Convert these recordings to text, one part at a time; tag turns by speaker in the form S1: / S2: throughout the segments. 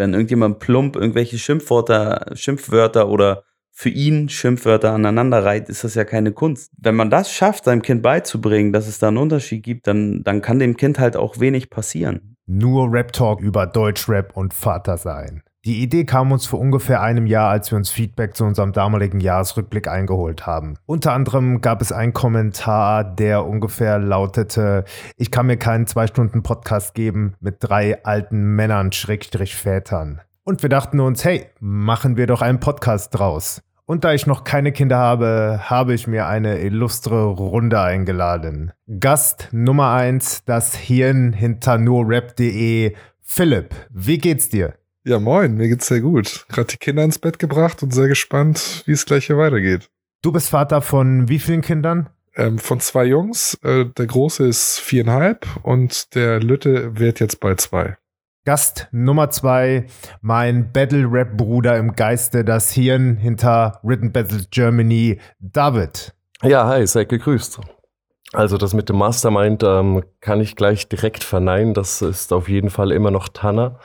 S1: Wenn irgendjemand plump irgendwelche Schimpfwörter, Schimpfwörter oder für ihn Schimpfwörter aneinander reiht, ist das ja keine Kunst. Wenn man das schafft, seinem Kind beizubringen, dass es da einen Unterschied gibt, dann, dann kann dem Kind halt auch wenig passieren.
S2: Nur Rap-Talk über Deutschrap und Vater sein. Die Idee kam uns vor ungefähr einem Jahr, als wir uns Feedback zu unserem damaligen Jahresrückblick eingeholt haben. Unter anderem gab es einen Kommentar, der ungefähr lautete, ich kann mir keinen zwei Stunden Podcast geben mit drei alten Männern, Schrägstrich Vätern. Und wir dachten uns, hey, machen wir doch einen Podcast draus. Und da ich noch keine Kinder habe, habe ich mir eine illustre Runde eingeladen. Gast Nummer eins, das Hirn hinter nurrap.de, Philipp. Wie geht's dir?
S3: Ja, moin, mir geht's sehr gut. Gerade die Kinder ins Bett gebracht und sehr gespannt, wie es gleich hier weitergeht.
S2: Du bist Vater von wie vielen Kindern?
S3: Ähm, von zwei Jungs. Äh, der Große ist viereinhalb und der Lütte wird jetzt bald zwei.
S2: Gast Nummer zwei, mein Battle-Rap-Bruder im Geiste, das Hirn hinter Written Battle Germany, David.
S4: Ja, hi, seid gegrüßt. Also das mit dem Mastermind ähm, kann ich gleich direkt verneinen. Das ist auf jeden Fall immer noch Tanner.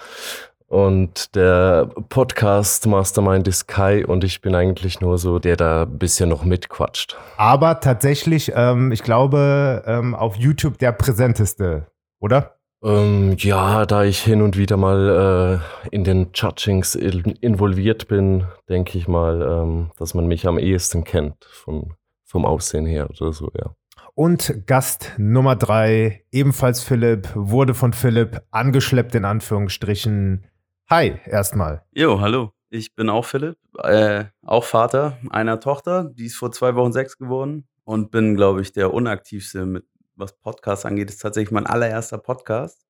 S4: Und der Podcast Mastermind ist Kai und ich bin eigentlich nur so, der da ein bisschen noch mitquatscht.
S2: Aber tatsächlich, ähm, ich glaube, ähm, auf YouTube der präsenteste, oder?
S4: Ähm, ja, da ich hin und wieder mal äh, in den Judgings involviert bin, denke ich mal, ähm, dass man mich am ehesten kennt von, vom Aussehen her oder so, ja.
S2: Und Gast Nummer drei, ebenfalls Philipp, wurde von Philipp angeschleppt in Anführungsstrichen Hi, erstmal.
S1: Jo, hallo. Ich bin auch Philipp, äh, auch Vater einer Tochter, die ist vor zwei Wochen sechs geworden und bin, glaube ich, der unaktivste mit was Podcasts angeht. Ist tatsächlich mein allererster Podcast.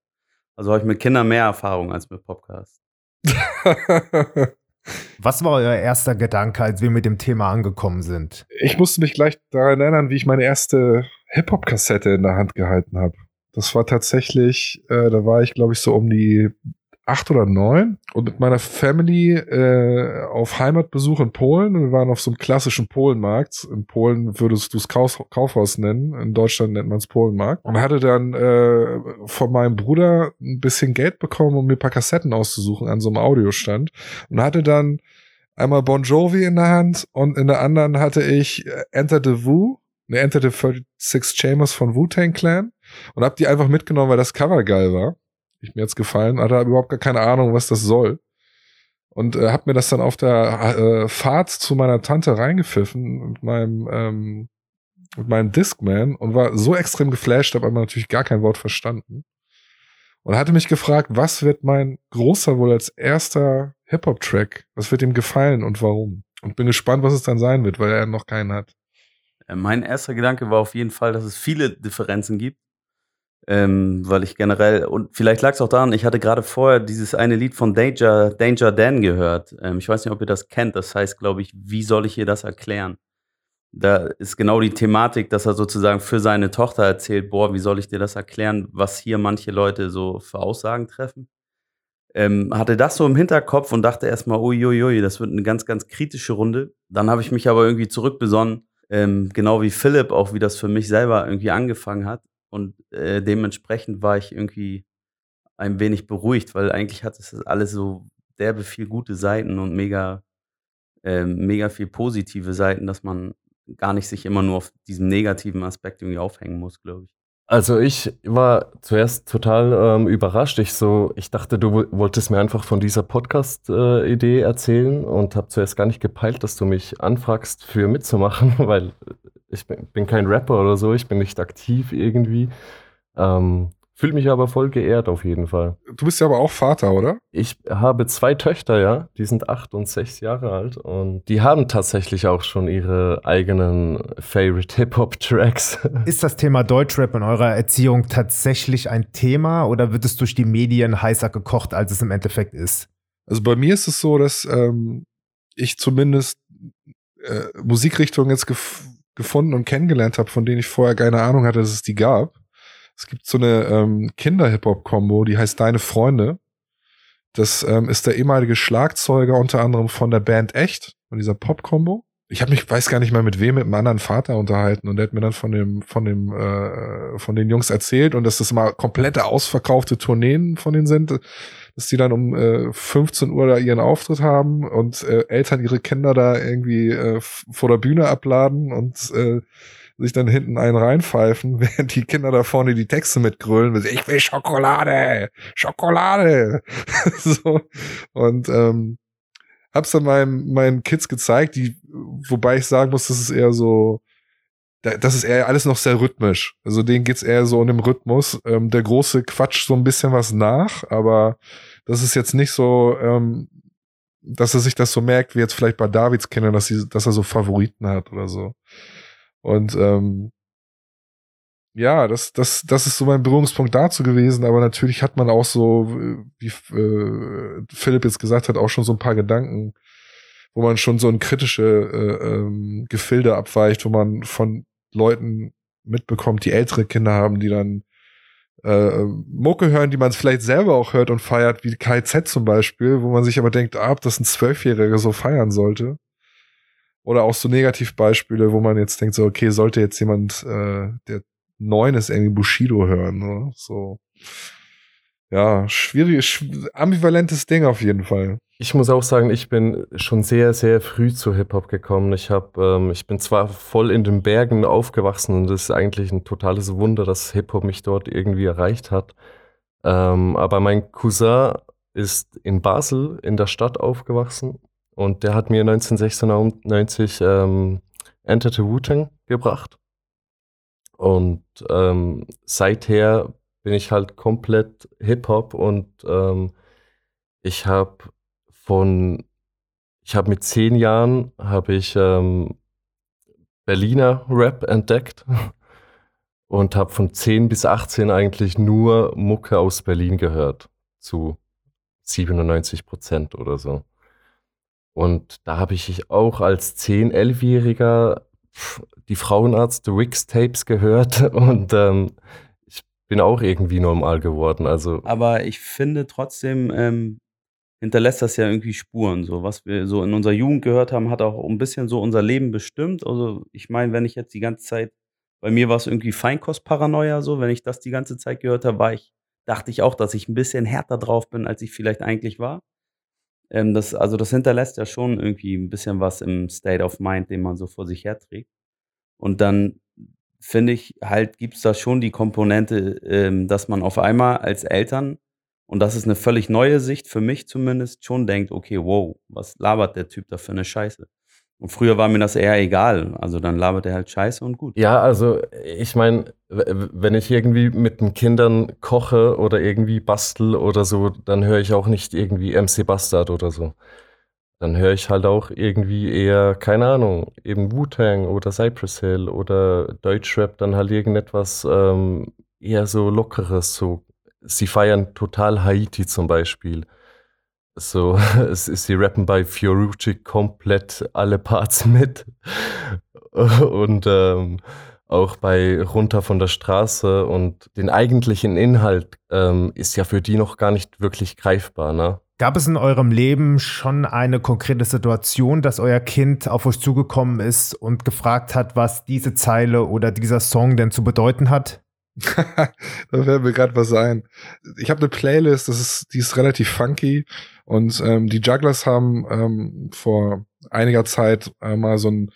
S1: Also habe ich mit Kindern mehr Erfahrung als mit Podcasts.
S2: Was war euer erster Gedanke, als wir mit dem Thema angekommen sind?
S3: Ich musste mich gleich daran erinnern, wie ich meine erste Hip-Hop-Kassette in der Hand gehalten habe. Das war tatsächlich, äh, da war ich, glaube ich, so um die acht oder neun und mit meiner Family äh, auf Heimatbesuch in Polen. Wir waren auf so einem klassischen Polenmarkt. In Polen würdest du es Kauf Kaufhaus nennen. In Deutschland nennt man es Polenmarkt. Und hatte dann äh, von meinem Bruder ein bisschen Geld bekommen, um mir paar Kassetten auszusuchen an so einem Audiostand. Und hatte dann einmal Bon Jovi in der Hand und in der anderen hatte ich äh, Enter the Wu, ne, Enter the 36 Chambers von Wu-Tang Clan und hab die einfach mitgenommen, weil das Cover geil war ich mir jetzt gefallen, hatte überhaupt gar keine Ahnung, was das soll. Und äh, hab mir das dann auf der äh, Fahrt zu meiner Tante reingepfiffen mit meinem, ähm, mit meinem Discman und war so extrem geflasht, habe aber natürlich gar kein Wort verstanden. Und hatte mich gefragt, was wird mein Großer wohl als erster Hip-Hop-Track, was wird ihm gefallen und warum? Und bin gespannt, was es dann sein wird, weil er noch keinen hat.
S1: Äh, mein erster Gedanke war auf jeden Fall, dass es viele Differenzen gibt ähm, weil ich generell, und vielleicht lag es auch daran, ich hatte gerade vorher dieses eine Lied von Danger, Danger Dan gehört. Ähm, ich weiß nicht, ob ihr das kennt. Das heißt, glaube ich, wie soll ich ihr das erklären? Da ist genau die Thematik, dass er sozusagen für seine Tochter erzählt, boah, wie soll ich dir das erklären, was hier manche Leute so für Aussagen treffen. Ähm, hatte das so im Hinterkopf und dachte erstmal, uiuiui, das wird eine ganz, ganz kritische Runde. Dann habe ich mich aber irgendwie zurückbesonnen, ähm, genau wie Philipp, auch wie das für mich selber irgendwie angefangen hat und äh, dementsprechend war ich irgendwie ein wenig beruhigt, weil eigentlich hat es alles so derbe viel gute Seiten und mega, äh, mega viel positive Seiten, dass man gar nicht sich immer nur auf diesem negativen Aspekt irgendwie aufhängen muss, glaube ich.
S4: Also ich war zuerst total ähm, überrascht. Ich so, ich dachte, du wolltest mir einfach von dieser Podcast-Idee äh, erzählen und habe zuerst gar nicht gepeilt, dass du mich anfragst, für mitzumachen, weil ich bin, bin kein Rapper oder so, ich bin nicht aktiv irgendwie. Ähm, Fühle mich aber voll geehrt auf jeden Fall.
S3: Du bist ja aber auch Vater, oder?
S4: Ich habe zwei Töchter, ja. Die sind acht und sechs Jahre alt und die haben tatsächlich auch schon ihre eigenen Favorite Hip-Hop-Tracks.
S2: Ist das Thema Deutschrap in eurer Erziehung tatsächlich ein Thema oder wird es durch die Medien heißer gekocht, als es im Endeffekt ist?
S3: Also bei mir ist es so, dass ähm, ich zumindest äh, Musikrichtungen jetzt gef gefunden und kennengelernt habe, von denen ich vorher keine Ahnung hatte, dass es die gab. Es gibt so eine ähm, Kinder-Hip-Hop-Kombo, die heißt Deine Freunde. Das ähm, ist der ehemalige Schlagzeuger unter anderem von der Band Echt, von dieser Pop-Kombo. ich habe mich, weiß gar nicht mal mit wem, mit einem anderen Vater unterhalten und der hat mir dann von dem, von dem, äh, von den Jungs erzählt und dass das mal komplette ausverkaufte Tourneen von denen sind, dass die dann um äh, 15 Uhr da ihren Auftritt haben und äh, Eltern ihre Kinder da irgendwie äh, vor der Bühne abladen und äh, sich dann hinten einen reinpfeifen, während die Kinder da vorne die Texte mitgrölen. Ich will Schokolade, Schokolade. so. Und ähm, hab's dann meinen, meinen Kids gezeigt, die, wobei ich sagen muss, das ist eher so, das ist eher alles noch sehr rhythmisch. Also denen geht's eher so in dem Rhythmus. Ähm, der große Quatsch so ein bisschen was nach, aber das ist jetzt nicht so, ähm, dass er sich das so merkt, wie jetzt vielleicht bei Davids Kindern, dass, sie, dass er so Favoriten hat oder so. Und ähm, ja, das, das, das ist so mein Berührungspunkt dazu gewesen, aber natürlich hat man auch so, wie äh, Philipp jetzt gesagt hat, auch schon so ein paar Gedanken, wo man schon so ein kritische äh, ähm, Gefilde abweicht, wo man von Leuten mitbekommt, die ältere Kinder haben, die dann äh, Mucke hören, die man vielleicht selber auch hört und feiert, wie KZ zum Beispiel, wo man sich aber denkt, ah, ob das ein Zwölfjähriger so feiern sollte. Oder auch so Negativbeispiele, wo man jetzt denkt, so, okay, sollte jetzt jemand, äh, der neun ist irgendwie Bushido hören. Ne? So. Ja, schwieriges, ambivalentes Ding auf jeden Fall.
S4: Ich muss auch sagen, ich bin schon sehr, sehr früh zu Hip-Hop gekommen. Ich, hab, ähm, ich bin zwar voll in den Bergen aufgewachsen und es ist eigentlich ein totales Wunder, dass Hip-Hop mich dort irgendwie erreicht hat. Ähm, aber mein Cousin ist in Basel in der Stadt aufgewachsen und der hat mir 1996 ähm, Enter the Wu-Tang gebracht. Und ähm, seither bin ich halt komplett Hip-Hop und ähm, ich habe von, ich habe mit zehn Jahren habe ich ähm, Berliner Rap entdeckt und habe von 10 bis 18 eigentlich nur Mucke aus Berlin gehört, zu 97 Prozent oder so. Und da habe ich auch als 10-, 11-Jähriger die Frauenarzt Wix Tapes gehört und ähm, ich bin auch irgendwie normal geworden. Also.
S1: Aber ich finde trotzdem, ähm, hinterlässt das ja irgendwie Spuren. So, was wir so in unserer Jugend gehört haben, hat auch ein bisschen so unser Leben bestimmt. Also, ich meine, wenn ich jetzt die ganze Zeit, bei mir war es irgendwie Feinkostparanoia, so, wenn ich das die ganze Zeit gehört habe, war ich, dachte ich auch, dass ich ein bisschen härter drauf bin, als ich vielleicht eigentlich war. Ähm, das, also das hinterlässt ja schon irgendwie ein bisschen was im State of Mind, den man so vor sich herträgt. Und dann finde ich halt, gibt es da schon die Komponente, ähm, dass man auf einmal als Eltern, und das ist eine völlig neue Sicht für mich zumindest, schon denkt, okay, wow, was labert der Typ da für eine Scheiße? Und früher war mir das eher egal. Also dann labert er halt Scheiße und gut.
S4: Ja, also ich meine, wenn ich irgendwie mit den Kindern koche oder irgendwie bastel oder so, dann höre ich auch nicht irgendwie MC Bastard oder so. Dann höre ich halt auch irgendwie eher, keine Ahnung, eben Wu-Tang oder Cypress Hill oder Deutschrap, dann halt irgendetwas ähm, eher so Lockeres. So. Sie feiern total Haiti zum Beispiel. So, es ist, sie rappen bei Fiorucci komplett alle Parts mit. Und ähm, auch bei Runter von der Straße und den eigentlichen Inhalt ähm, ist ja für die noch gar nicht wirklich greifbar. Ne?
S2: Gab es in eurem Leben schon eine konkrete Situation, dass euer Kind auf euch zugekommen ist und gefragt hat, was diese Zeile oder dieser Song denn zu bedeuten hat?
S3: da fällt mir gerade was ein. Ich habe eine Playlist, das ist, die ist relativ funky und ähm, die Jugglers haben ähm, vor einiger Zeit äh, mal so ein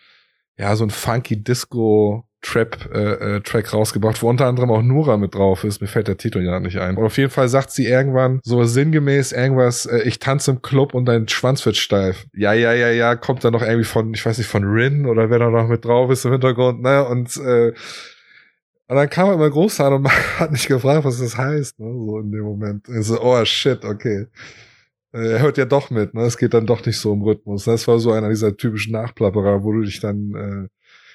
S3: ja so ein funky Disco Trap äh, äh, Track rausgebracht, wo unter anderem auch Nura mit drauf ist. Mir fällt der Titel ja nicht ein. Aber auf jeden Fall sagt sie irgendwann so sinngemäß irgendwas, äh, ich tanze im Club und dein Schwanz wird steif. Ja, ja, ja, ja, kommt dann noch irgendwie von, ich weiß nicht, von Rin oder wer da noch mit drauf ist im Hintergrund, ne? Und äh, und dann kam er immer groß an und hat mich gefragt, was das heißt, ne? So in dem Moment. Ich so, oh shit, okay. Äh, er hört ja doch mit, ne? Es geht dann doch nicht so im Rhythmus. Das war so einer dieser typischen Nachplapperer, wo du dich dann äh,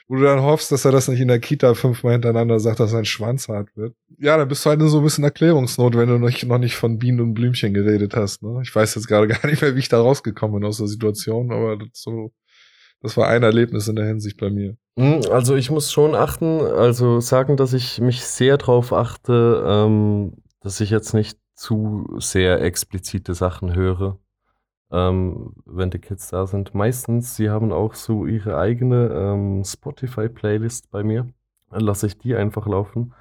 S3: wo du dann hoffst, dass er das nicht in der Kita fünfmal hintereinander sagt, dass sein Schwanz hart wird. Ja, dann bist du halt in so ein bisschen Erklärungsnot, wenn du noch, noch nicht von Bienen und Blümchen geredet hast. Ne? Ich weiß jetzt gerade gar nicht mehr, wie ich da rausgekommen bin aus der Situation, aber das, so, das war ein Erlebnis in der Hinsicht bei mir.
S4: Hm, also ich muss schon achten, also sagen, dass ich mich sehr drauf achte, ähm, dass ich jetzt nicht zu sehr explizite Sachen höre. ähm, wenn die Kids da sind. Meistens, sie haben auch so ihre eigene ähm, Spotify-Playlist bei mir. Dann lasse ich die einfach laufen.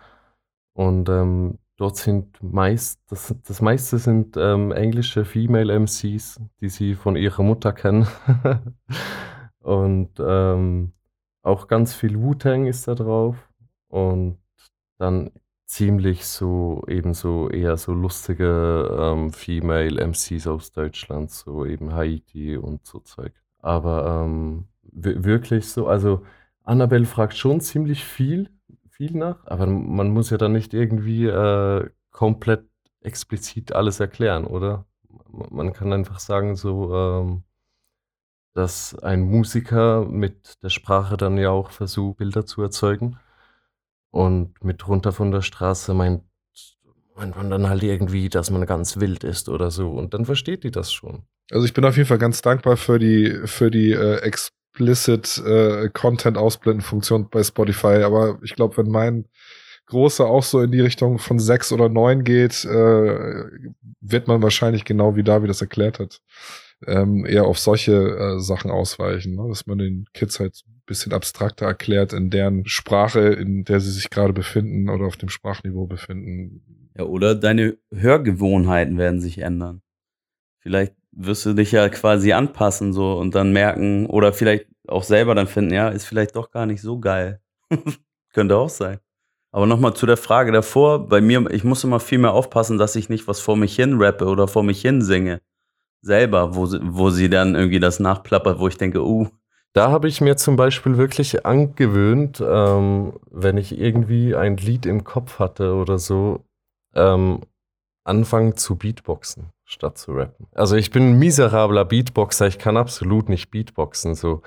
S4: Und ähm, dort sind meist, das, das meiste sind ähm, englische Female MCs, die sie von ihrer Mutter kennen. Und ähm, auch ganz viel Wu-Tang ist da drauf. Und dann ziemlich so, eben so eher so lustige ähm, Female MCs aus Deutschland, so eben Haiti und so Zeug. Aber ähm, wirklich so, also Annabelle fragt schon ziemlich viel, viel nach, aber man muss ja dann nicht irgendwie äh, komplett explizit alles erklären, oder? Man kann einfach sagen, so, ähm, dass ein Musiker mit der Sprache dann ja auch versucht, Bilder zu erzeugen. Und mit runter von der Straße meint, meint man dann halt irgendwie, dass man ganz wild ist oder so. Und dann versteht die das schon.
S3: Also ich bin auf jeden Fall ganz dankbar für die, für die äh, explicit äh, Content ausblenden Funktion bei Spotify. Aber ich glaube, wenn mein großer auch so in die Richtung von sechs oder neun geht, äh, wird man wahrscheinlich genau wie David das erklärt hat, ähm, eher auf solche äh, Sachen ausweichen, ne? dass man den Kids halt bisschen abstrakter erklärt in deren Sprache, in der sie sich gerade befinden oder auf dem Sprachniveau befinden.
S1: Ja, oder deine Hörgewohnheiten werden sich ändern. Vielleicht wirst du dich ja quasi anpassen so und dann merken oder vielleicht auch selber dann finden, ja, ist vielleicht doch gar nicht so geil. Könnte auch sein. Aber nochmal zu der Frage davor, bei mir, ich muss immer viel mehr aufpassen, dass ich nicht was vor mich hin rappe oder vor mich hin singe selber, wo, wo sie dann irgendwie das nachplappert, wo ich denke, uh.
S4: Da habe ich mir zum Beispiel wirklich angewöhnt, ähm, wenn ich irgendwie ein Lied im Kopf hatte oder so, ähm, anfangen zu Beatboxen statt zu rappen. Also ich bin ein miserabler Beatboxer, ich kann absolut nicht Beatboxen so.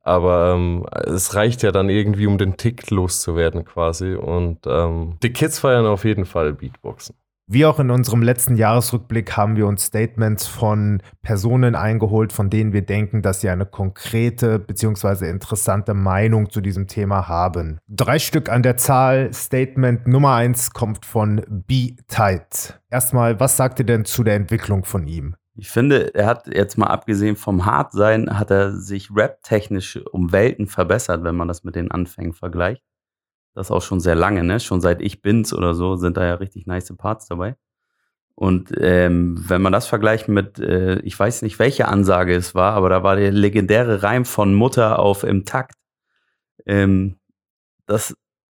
S4: Aber ähm, es reicht ja dann irgendwie, um den Tick loszuwerden quasi. Und ähm, die Kids feiern auf jeden Fall Beatboxen.
S2: Wie auch in unserem letzten Jahresrückblick haben wir uns Statements von Personen eingeholt, von denen wir denken, dass sie eine konkrete bzw. interessante Meinung zu diesem Thema haben. Drei Stück an der Zahl. Statement Nummer eins kommt von Be Tight. Erstmal, was sagt ihr denn zu der Entwicklung von ihm?
S1: Ich finde, er hat jetzt mal abgesehen vom Hartsein, hat er sich rap-technisch um Welten verbessert, wenn man das mit den Anfängen vergleicht. Das auch schon sehr lange, ne? Schon seit Ich bin's oder so sind da ja richtig nice Parts dabei. Und ähm, wenn man das vergleicht mit, äh, ich weiß nicht, welche Ansage es war, aber da war der legendäre Reim von Mutter auf im Takt. Ähm, das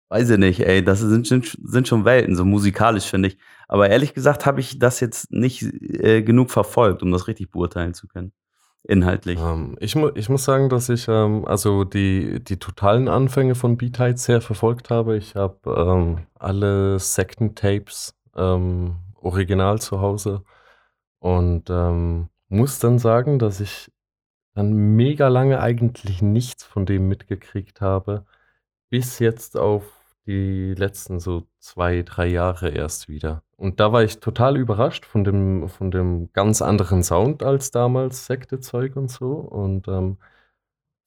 S1: weiß ich nicht, ey, das sind, sind schon Welten, so musikalisch finde ich. Aber ehrlich gesagt habe ich das jetzt nicht äh, genug verfolgt, um das richtig beurteilen zu können inhaltlich?
S4: Ähm, ich, mu ich muss sagen, dass ich ähm, also die, die totalen Anfänge von Beat sehr verfolgt habe. Ich habe ähm, alle Second-Tapes ähm, original zu Hause und ähm, muss dann sagen, dass ich dann mega lange eigentlich nichts von dem mitgekriegt habe, bis jetzt auf die letzten so zwei, drei Jahre erst wieder. Und da war ich total überrascht von dem, von dem ganz anderen Sound als damals Sekte-Zeug und so. Und ähm,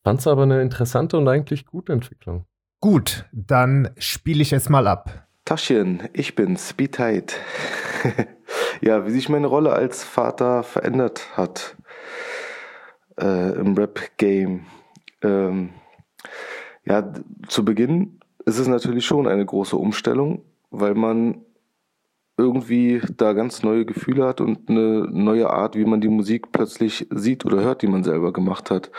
S4: fand es aber eine interessante und eigentlich gute Entwicklung.
S2: Gut, dann spiele ich es mal ab.
S5: Taschen, ich bin's, be tight. ja, wie sich meine Rolle als Vater verändert hat äh, im Rap-Game. Ähm, ja, zu Beginn ist es natürlich schon eine große Umstellung, weil man irgendwie da ganz neue Gefühle hat und eine neue Art, wie man die Musik plötzlich sieht oder hört, die man selber gemacht hat.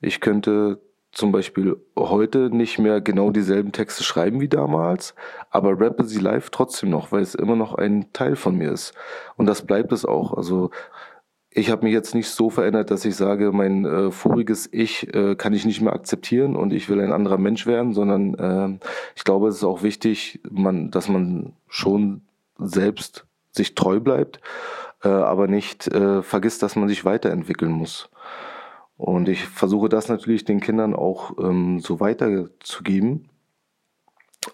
S5: Ich könnte zum Beispiel heute nicht mehr genau dieselben Texte schreiben wie damals, aber rappe sie live trotzdem noch, weil es immer noch ein Teil von mir ist. Und das bleibt es auch. Also ich habe mich jetzt nicht so verändert, dass ich sage, mein äh, voriges Ich äh, kann ich nicht mehr akzeptieren und ich will ein anderer Mensch werden, sondern äh, ich glaube, es ist auch wichtig, man, dass man schon selbst sich treu bleibt, äh, aber nicht äh, vergisst, dass man sich weiterentwickeln muss. Und ich versuche das natürlich den Kindern auch ähm, so weiterzugeben.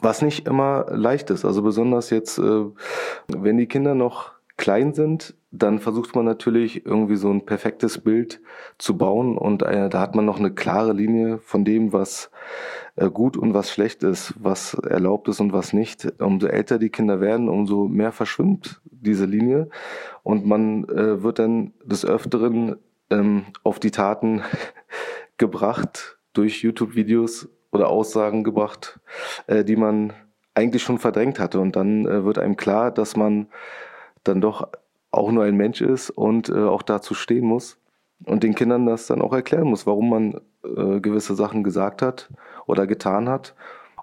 S5: Was nicht immer leicht ist. Also besonders jetzt, äh, wenn die Kinder noch klein sind, dann versucht man natürlich irgendwie so ein perfektes Bild zu bauen und äh, da hat man noch eine klare Linie von dem, was äh, gut und was schlecht ist, was erlaubt ist und was nicht. Umso älter die Kinder werden, umso mehr verschwimmt diese Linie und man äh, wird dann des Öfteren ähm, auf die Taten gebracht durch YouTube-Videos oder Aussagen gebracht, äh, die man eigentlich schon verdrängt hatte. Und dann äh, wird einem klar, dass man dann doch auch nur ein Mensch ist und äh, auch dazu stehen muss und den Kindern das dann auch erklären muss, warum man äh, gewisse Sachen gesagt hat oder getan hat.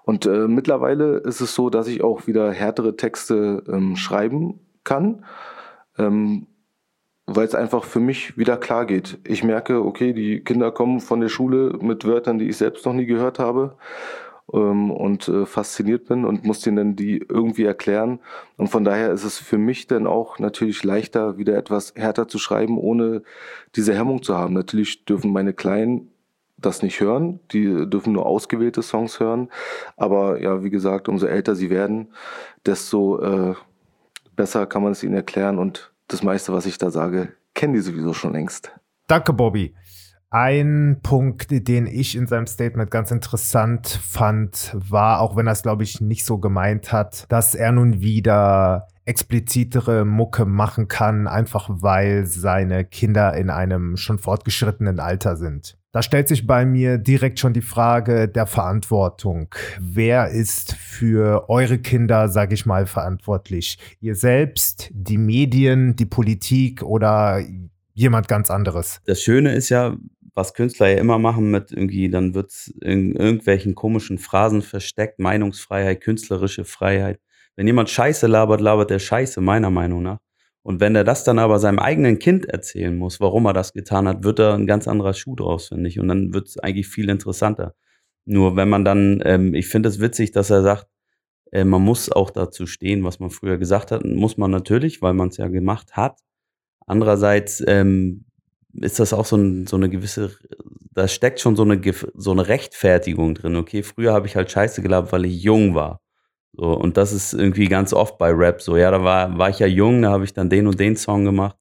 S5: Und äh, mittlerweile ist es so, dass ich auch wieder härtere Texte ähm, schreiben kann, ähm, weil es einfach für mich wieder klar geht. Ich merke, okay, die Kinder kommen von der Schule mit Wörtern, die ich selbst noch nie gehört habe ähm, und äh, fasziniert bin und muss denen dann die irgendwie erklären. Und von daher ist es für mich dann auch natürlich leichter, wieder etwas härter zu schreiben, ohne diese Hemmung zu haben. Natürlich dürfen meine Kleinen das nicht hören, die dürfen nur ausgewählte Songs hören. Aber ja, wie gesagt, umso älter sie werden, desto äh, besser kann man es ihnen erklären und das meiste, was ich da sage, kennen die sowieso schon längst.
S2: Danke, Bobby. Ein Punkt, den ich in seinem Statement ganz interessant fand, war, auch wenn er es, glaube ich, nicht so gemeint hat, dass er nun wieder explizitere Mucke machen kann, einfach weil seine Kinder in einem schon fortgeschrittenen Alter sind. Da stellt sich bei mir direkt schon die Frage der Verantwortung. Wer ist für eure Kinder, sage ich mal, verantwortlich? Ihr selbst, die Medien, die Politik oder jemand ganz anderes?
S1: Das Schöne ist ja, was Künstler ja immer machen mit irgendwie, dann wird es in irgendwelchen komischen Phrasen versteckt, Meinungsfreiheit, künstlerische Freiheit. Wenn jemand Scheiße labert, labert er Scheiße, meiner Meinung nach. Und wenn er das dann aber seinem eigenen Kind erzählen muss, warum er das getan hat, wird er ein ganz anderer Schuh draus, finde ich. Und dann wird es eigentlich viel interessanter. Nur wenn man dann, ähm, ich finde es witzig, dass er sagt, äh, man muss auch dazu stehen, was man früher gesagt hat. Muss man natürlich, weil man es ja gemacht hat. Andererseits ähm, ist das auch so, ein, so, eine gewisse, da steckt schon so eine, so eine Rechtfertigung drin. Okay, früher habe ich halt Scheiße gelabert, weil ich jung war. So, und das ist irgendwie ganz oft bei Rap so. Ja, da war, war ich ja jung, da habe ich dann den und den Song gemacht.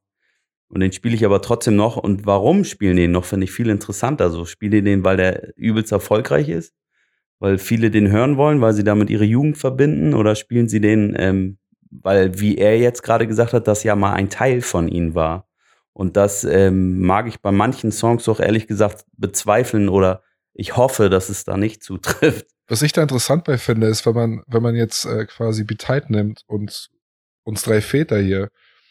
S1: Und den spiele ich aber trotzdem noch. Und warum spielen den noch, finde ich viel interessanter. So, spiele den, weil der übelst erfolgreich ist? Weil viele den hören wollen, weil sie damit ihre Jugend verbinden? Oder spielen sie den, ähm, weil, wie er jetzt gerade gesagt hat, das ja mal ein Teil von ihnen war? Und das ähm, mag ich bei manchen Songs auch ehrlich gesagt bezweifeln oder ich hoffe, dass es da nicht zutrifft.
S3: Was ich da interessant bei finde, ist, wenn man, wenn man jetzt äh, quasi Beteid nimmt und uns drei Väter hier,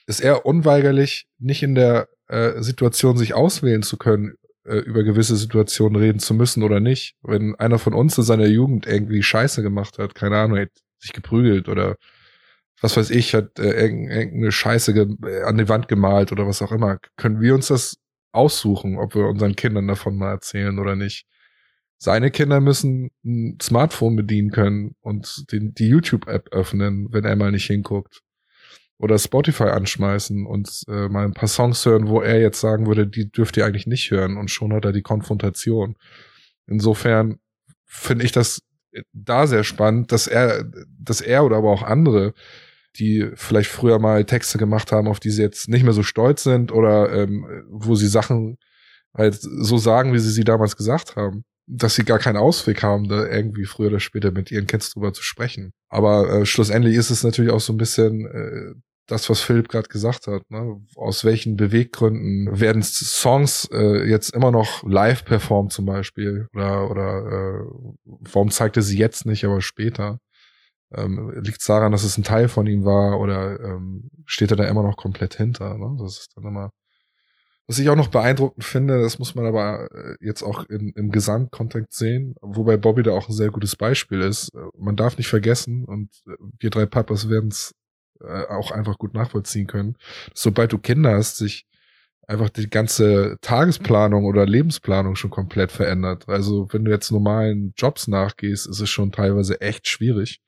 S3: ist er unweigerlich nicht in der äh, Situation, sich auswählen zu können, äh, über gewisse Situationen reden zu müssen oder nicht. Wenn einer von uns in seiner Jugend irgendwie Scheiße gemacht hat, keine Ahnung, sich geprügelt oder was weiß ich, hat äh, irgendeine Scheiße äh, an die Wand gemalt oder was auch immer, können wir uns das aussuchen, ob wir unseren Kindern davon mal erzählen oder nicht. Seine Kinder müssen ein Smartphone bedienen können und den, die YouTube-App öffnen, wenn er mal nicht hinguckt. Oder Spotify anschmeißen und äh, mal ein paar Songs hören, wo er jetzt sagen würde, die dürft ihr eigentlich nicht hören. Und schon hat er die Konfrontation. Insofern finde ich das da sehr spannend, dass er, dass er oder aber auch andere, die vielleicht früher mal Texte gemacht haben, auf die sie jetzt nicht mehr so stolz sind oder ähm, wo sie Sachen halt so sagen, wie sie sie damals gesagt haben, dass sie gar keinen Ausweg haben, da irgendwie früher oder später mit ihren Kids drüber zu sprechen. Aber äh, schlussendlich ist es natürlich auch so ein bisschen äh, das, was Philipp gerade gesagt hat. Ne? Aus welchen Beweggründen werden Songs äh, jetzt immer noch live performt zum Beispiel? Oder, oder äh, warum zeigt er sie jetzt nicht, aber später? Ähm, Liegt es daran, dass es ein Teil von ihm war oder ähm, steht er da immer noch komplett hinter? Ne? Das ist dann immer was ich auch noch beeindruckend finde, das muss man aber äh, jetzt auch in, im Gesamtkontext sehen, wobei Bobby da auch ein sehr gutes Beispiel ist. Äh, man darf nicht vergessen, und äh, wir drei Papas werden es auch einfach gut nachvollziehen können, dass sobald du Kinder hast, sich einfach die ganze Tagesplanung oder Lebensplanung schon komplett verändert. Also wenn du jetzt normalen Jobs nachgehst, ist es schon teilweise echt schwierig.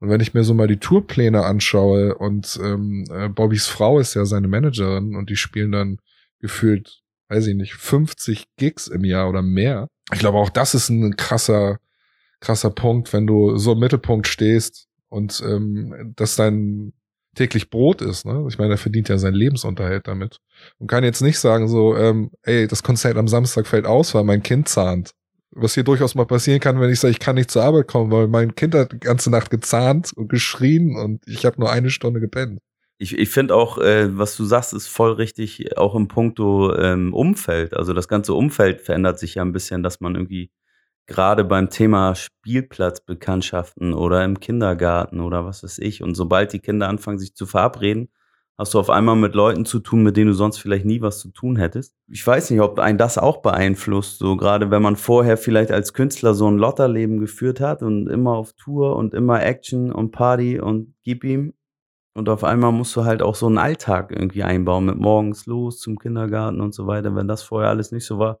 S3: Und wenn ich mir so mal die Tourpläne anschaue und ähm, Bobbys Frau ist ja seine Managerin und die spielen dann gefühlt, weiß ich nicht, 50 Gigs im Jahr oder mehr. Ich glaube, auch das ist ein krasser, krasser Punkt, wenn du so im Mittelpunkt stehst und ähm, das dein täglich Brot ist. Ne? Ich meine, er verdient ja seinen Lebensunterhalt damit. Und kann jetzt nicht sagen so, ähm, ey, das Konzert am Samstag fällt aus, weil mein Kind zahnt. Was hier durchaus mal passieren kann, wenn ich sage, ich kann nicht zur Arbeit kommen, weil mein Kind hat die ganze Nacht gezahnt und geschrien und ich habe nur eine Stunde gepennt.
S1: Ich, ich finde auch, äh, was du sagst, ist voll richtig, auch im Punkto ähm, Umfeld. Also das ganze Umfeld verändert sich ja ein bisschen, dass man irgendwie gerade beim Thema Spielplatzbekanntschaften oder im Kindergarten oder was weiß ich. Und sobald die Kinder anfangen, sich zu verabreden, hast du auf einmal mit Leuten zu tun, mit denen du sonst vielleicht nie was zu tun hättest. Ich weiß nicht, ob ein das auch beeinflusst, so gerade wenn man vorher vielleicht als Künstler so ein Lotterleben geführt hat und immer auf Tour und immer Action und Party und gib ihm. Und auf einmal musst du halt auch so einen Alltag irgendwie einbauen mit morgens los zum Kindergarten und so weiter. Wenn das vorher alles nicht so war,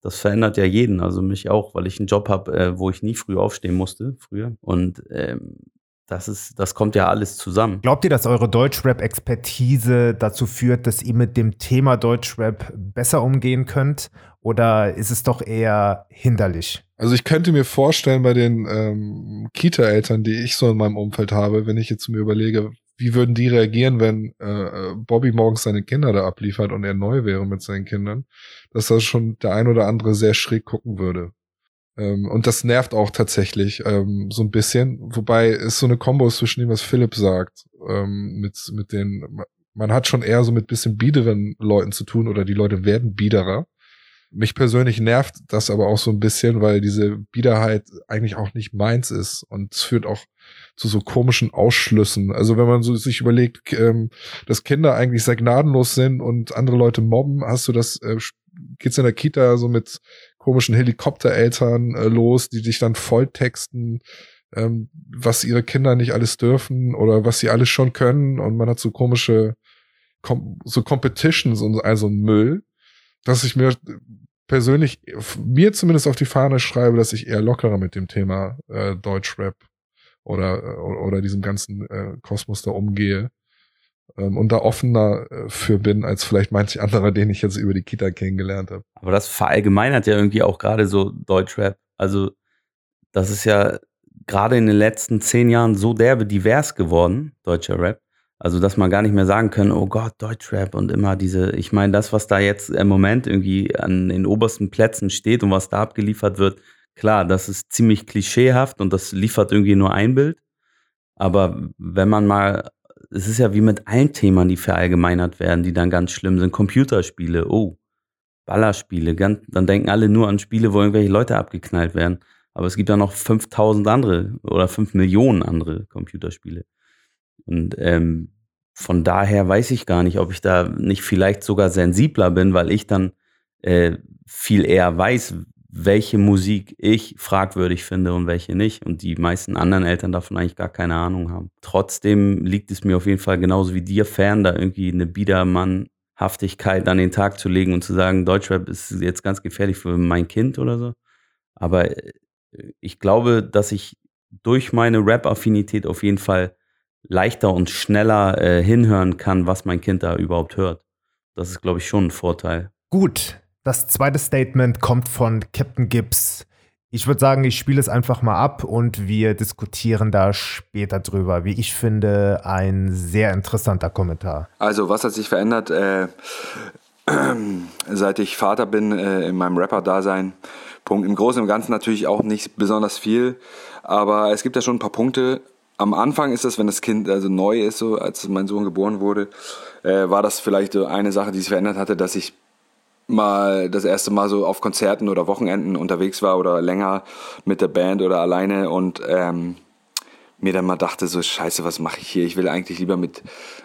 S1: das verändert ja jeden, also mich auch, weil ich einen Job habe, äh, wo ich nie früh aufstehen musste, früher. Und ähm, das ist, das kommt ja alles zusammen.
S2: Glaubt ihr, dass eure Deutschrap-Expertise dazu führt, dass ihr mit dem Thema Deutschrap besser umgehen könnt? Oder ist es doch eher hinderlich?
S3: Also ich könnte mir vorstellen, bei den ähm, Kita-Eltern, die ich so in meinem Umfeld habe, wenn ich jetzt mir überlege, wie würden die reagieren, wenn äh, Bobby morgens seine Kinder da abliefert und er neu wäre mit seinen Kindern, dass das schon der ein oder andere sehr schräg gucken würde. Ähm, und das nervt auch tatsächlich ähm, so ein bisschen, wobei es so eine Kombo ist zwischen dem, was Philipp sagt, ähm, mit, mit den, man hat schon eher so mit bisschen biederen Leuten zu tun oder die Leute werden biederer. Mich persönlich nervt das aber auch so ein bisschen, weil diese Biederheit eigentlich auch nicht meins ist und es führt auch zu so komischen Ausschlüssen. Also wenn man so sich überlegt, ähm, dass Kinder eigentlich sehr gnadenlos sind und andere Leute mobben, hast du das, äh, geht's in der Kita so mit komischen Helikoptereltern äh, los, die dich dann volltexten, ähm, was ihre Kinder nicht alles dürfen oder was sie alles schon können. Und man hat so komische Com so Competitions und also Müll, dass ich mir persönlich mir zumindest auf die Fahne schreibe, dass ich eher lockerer mit dem Thema äh, Deutschrap oder, äh, oder diesem ganzen äh, Kosmos da umgehe und da offener äh, für bin als vielleicht manche andere, den ich jetzt über die Kita kennengelernt habe.
S1: Aber das verallgemeinert ja irgendwie auch gerade so Deutschrap. Also das ist ja gerade in den letzten zehn Jahren so derbe divers geworden, deutscher Rap. Also, dass man gar nicht mehr sagen kann, oh Gott, Deutschrap und immer diese, ich meine, das, was da jetzt im Moment irgendwie an den obersten Plätzen steht und was da abgeliefert wird, klar, das ist ziemlich klischeehaft und das liefert irgendwie nur ein Bild. Aber wenn man mal, es ist ja wie mit allen Themen, die verallgemeinert werden, die dann ganz schlimm sind. Computerspiele, oh, Ballerspiele, ganz, dann denken alle nur an Spiele, wo irgendwelche Leute abgeknallt werden. Aber es gibt ja noch 5000 andere oder 5 Millionen andere Computerspiele. Und ähm, von daher weiß ich gar nicht, ob ich da nicht vielleicht sogar sensibler bin, weil ich dann äh, viel eher weiß, welche Musik ich fragwürdig finde und welche nicht. Und die meisten anderen Eltern davon eigentlich gar keine Ahnung haben. Trotzdem liegt es mir auf jeden Fall genauso wie dir fern, da irgendwie eine Biedermannhaftigkeit an den Tag zu legen und zu sagen, Deutschrap ist jetzt ganz gefährlich für mein Kind oder so. Aber äh, ich glaube, dass ich durch meine Rap-Affinität auf jeden Fall leichter und schneller äh, hinhören kann, was mein Kind da überhaupt hört. Das ist, glaube ich, schon ein Vorteil.
S2: Gut, das zweite Statement kommt von Captain Gibbs. Ich würde sagen, ich spiele es einfach mal ab und wir diskutieren da später drüber. Wie ich finde, ein sehr interessanter Kommentar.
S6: Also, was hat sich verändert, äh, seit ich Vater bin äh, in meinem Rapper-Dasein? Punkt. Im Großen und Ganzen natürlich auch nicht besonders viel, aber es gibt ja schon ein paar Punkte. Am Anfang ist das, wenn das Kind also neu ist, so als mein Sohn geboren wurde, äh, war das vielleicht so eine Sache, die sich verändert hatte, dass ich mal das erste Mal so auf Konzerten oder Wochenenden unterwegs war oder länger mit der Band oder alleine und ähm, mir dann mal dachte so Scheiße, was mache ich hier? Ich will eigentlich lieber mit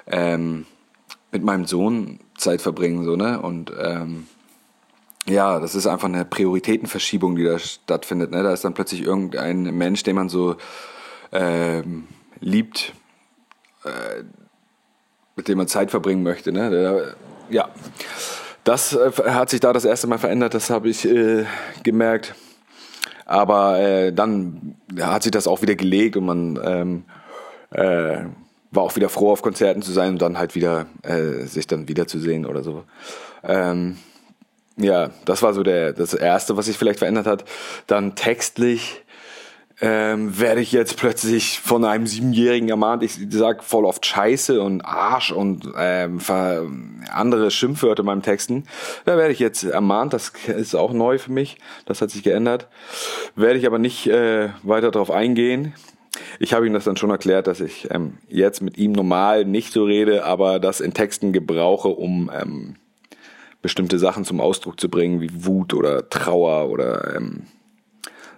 S6: ähm, mit meinem Sohn Zeit verbringen so ne und ähm, ja, das ist einfach eine Prioritätenverschiebung, die da stattfindet. Ne? Da ist dann plötzlich irgendein Mensch, den man so ähm, liebt, äh, mit dem man Zeit verbringen möchte. Ne? Der, ja, das äh, hat sich da das erste Mal verändert, das habe ich äh, gemerkt. Aber äh, dann hat sich das auch wieder gelegt und man ähm, äh, war auch wieder froh, auf Konzerten zu sein und dann halt wieder äh, sich dann wiederzusehen oder so. Ähm, ja, das war so der, das Erste, was sich vielleicht verändert hat. Dann textlich ähm, werde ich jetzt plötzlich von einem Siebenjährigen ermahnt. Ich sag voll oft Scheiße und Arsch und ähm, andere Schimpfwörter in meinem Texten. Da werde ich jetzt ermahnt. Das ist auch neu für mich. Das hat sich geändert. Werde ich aber nicht äh, weiter darauf eingehen. ich habe ihm das dann schon erklärt, dass ich ähm, jetzt mit ihm normal nicht so rede, aber das in Texten gebrauche, um ähm, bestimmte Sachen zum Ausdruck zu bringen, wie Wut oder Trauer oder ähm,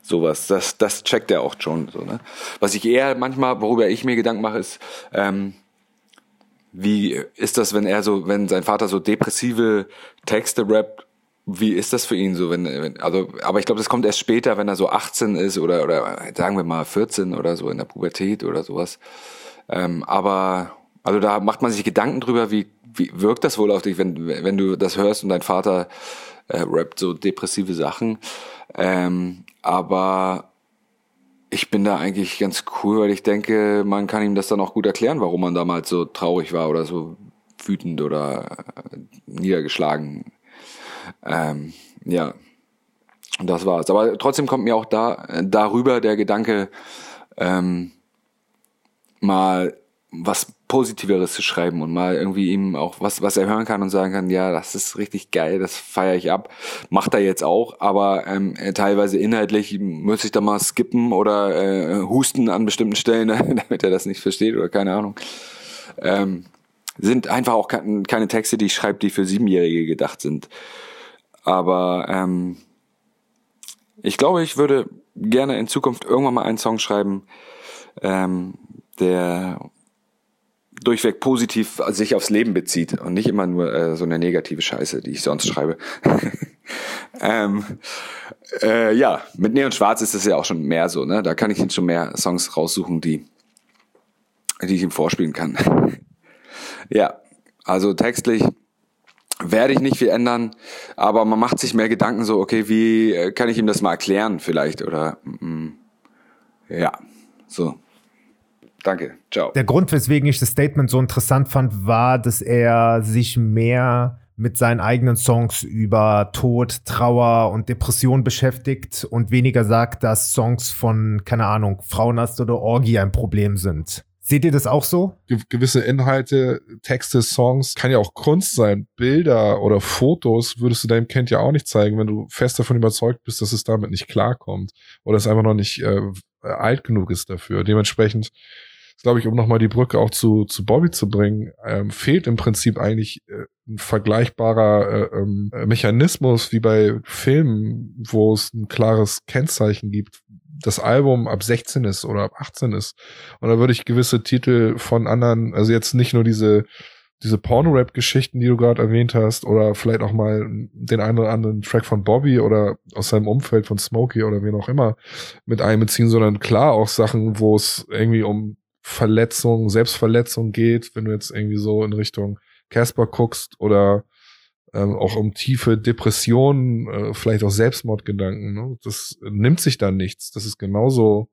S6: sowas. Das, das checkt er auch schon. So, ne? Was ich eher manchmal, worüber ich mir Gedanken mache, ist, ähm, wie ist das, wenn er so, wenn sein Vater so depressive Texte rappt, wie ist das für ihn so, wenn, wenn also, aber ich glaube, das kommt erst später, wenn er so 18 ist oder, oder sagen wir mal 14 oder so in der Pubertät oder sowas. Ähm, aber, also da macht man sich Gedanken drüber, wie, wie wirkt das wohl auf dich, wenn, wenn du das hörst und dein Vater äh, rappt so depressive Sachen. Ähm, aber ich bin da eigentlich ganz cool, weil ich denke, man kann ihm das dann auch gut erklären, warum man damals so traurig war oder so wütend oder äh, niedergeschlagen ähm, ja, das war's. Aber trotzdem kommt mir auch da darüber der Gedanke, ähm, mal was Positiveres zu schreiben und mal irgendwie ihm auch was, was er hören kann und sagen kann, ja, das ist richtig geil, das feiere ich ab. Macht er jetzt auch, aber ähm, teilweise inhaltlich muss ich da mal skippen oder äh, husten an bestimmten Stellen, damit er das nicht versteht oder keine Ahnung. Ähm, sind einfach auch keine Texte, die ich schreibe, die für Siebenjährige gedacht sind. Aber ähm, ich glaube, ich würde gerne in Zukunft irgendwann mal einen Song schreiben, ähm, der durchweg positiv sich aufs Leben bezieht und nicht immer nur äh, so eine negative Scheiße, die ich sonst schreibe. ähm, äh, ja, mit Neon Schwarz ist es ja auch schon mehr so, ne? Da kann ich ihn schon mehr Songs raussuchen, die, die ich ihm vorspielen kann. ja, also textlich werde ich nicht viel ändern, aber man macht sich mehr Gedanken so, okay, wie äh, kann ich ihm das mal erklären vielleicht oder mm, ja, so. Danke, ciao.
S2: Der Grund, weswegen ich das Statement so interessant fand, war, dass er sich mehr mit seinen eigenen Songs über Tod, Trauer und Depression beschäftigt und weniger sagt, dass Songs von, keine Ahnung, Frauenast oder Orgie ein Problem sind. Seht ihr das auch so?
S3: gewisse Inhalte, Texte, Songs, kann ja auch Kunst sein. Bilder oder Fotos würdest du deinem Kind ja auch nicht zeigen, wenn du fest davon überzeugt bist, dass es damit nicht klarkommt oder es einfach noch nicht äh, alt genug ist dafür. Dementsprechend, glaube ich, um nochmal die Brücke auch zu, zu Bobby zu bringen, ähm, fehlt im Prinzip eigentlich äh, ein vergleichbarer äh, ähm, Mechanismus wie bei Filmen, wo es ein klares Kennzeichen gibt, das Album ab 16 ist oder ab 18 ist. Und da würde ich gewisse Titel von anderen, also jetzt nicht nur diese, diese Porno-Rap-Geschichten, die du gerade erwähnt hast, oder vielleicht auch mal den einen oder anderen Track von Bobby oder aus seinem Umfeld von Smokey oder wen auch immer mit einbeziehen, sondern klar auch Sachen, wo es irgendwie um Verletzung, Selbstverletzung geht, wenn du jetzt irgendwie so in Richtung Casper guckst oder ähm, auch um tiefe Depressionen, äh, vielleicht auch Selbstmordgedanken. Ne? Das nimmt sich dann nichts. Das ist genauso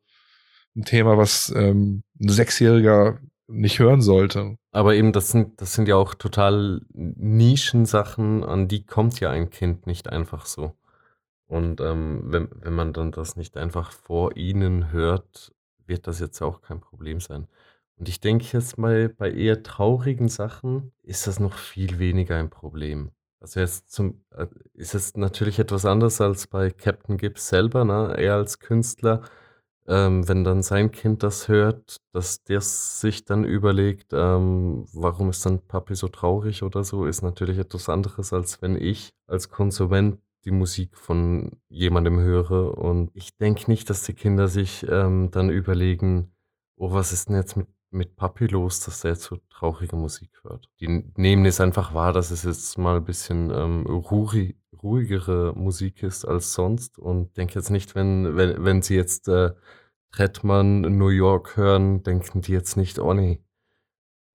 S3: ein Thema, was ähm, ein Sechsjähriger nicht hören sollte.
S4: Aber eben, das sind, das sind ja auch total Nischensachen, an die kommt ja ein Kind nicht einfach so. Und ähm, wenn, wenn man dann das nicht einfach vor ihnen hört, wird das jetzt auch kein Problem sein. Und ich denke jetzt mal, bei eher traurigen Sachen ist das noch viel weniger ein Problem. Also jetzt zum, äh, ist es natürlich etwas anderes als bei Captain Gibbs selber, ne? Er als Künstler, ähm, wenn dann sein Kind das hört, dass der sich dann überlegt, ähm, warum ist dann Papi so traurig oder so, ist natürlich etwas anderes, als wenn ich als Konsument die Musik von jemandem höre. Und ich denke nicht, dass die Kinder sich ähm, dann überlegen, oh, was ist denn jetzt mit mit Papi los, dass er jetzt so traurige Musik hört. Die nehmen es einfach wahr, dass es jetzt mal ein bisschen ähm, ruhig, ruhigere Musik ist als sonst und denke jetzt nicht, wenn, wenn, wenn sie jetzt äh, Trettmann New York hören, denken die jetzt nicht, oh nee,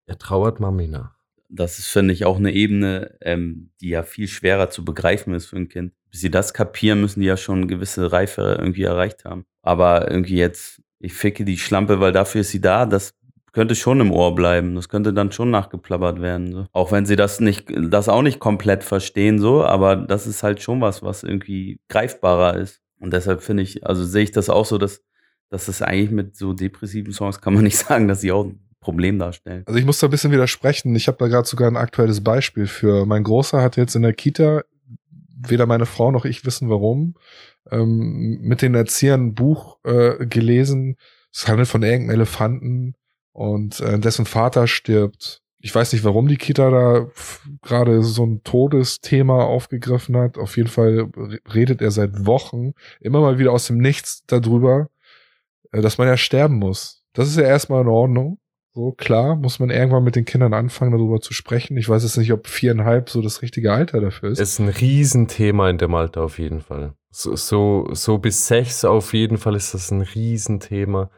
S4: er trauert Mami nach.
S1: Das ist, finde ich, auch eine Ebene, ähm, die ja viel schwerer zu begreifen ist für ein Kind. Bis sie das kapieren, müssen die ja schon eine gewisse Reife irgendwie erreicht haben. Aber irgendwie jetzt, ich ficke die Schlampe, weil dafür ist sie da, das könnte schon im Ohr bleiben. Das könnte dann schon nachgeplappert werden. So. Auch wenn sie das nicht, das auch nicht komplett verstehen, so, aber das ist halt schon was, was irgendwie greifbarer ist. Und deshalb finde ich, also sehe ich das auch so, dass, dass das eigentlich mit so depressiven Songs kann man nicht sagen, dass sie auch Problem darstellen.
S3: Also ich muss da ein bisschen widersprechen. Ich habe da gerade sogar ein aktuelles Beispiel für. Mein Großer hat jetzt in der Kita, weder meine Frau noch ich wissen warum, ähm, mit den Erziehern ein Buch äh, gelesen, Es handelt von irgendeinem Elefanten und äh, dessen Vater stirbt. Ich weiß nicht, warum die Kita da gerade so ein Todesthema aufgegriffen hat. Auf jeden Fall redet er seit Wochen immer mal wieder aus dem Nichts darüber, äh, dass man ja sterben muss. Das ist ja erstmal in Ordnung. So, klar, muss man irgendwann mit den Kindern anfangen, darüber zu sprechen. Ich weiß jetzt nicht, ob viereinhalb so das richtige Alter dafür ist.
S4: Ist ein Riesenthema in dem Alter auf jeden Fall. So, so, so bis sechs auf jeden Fall ist das ein Riesenthema.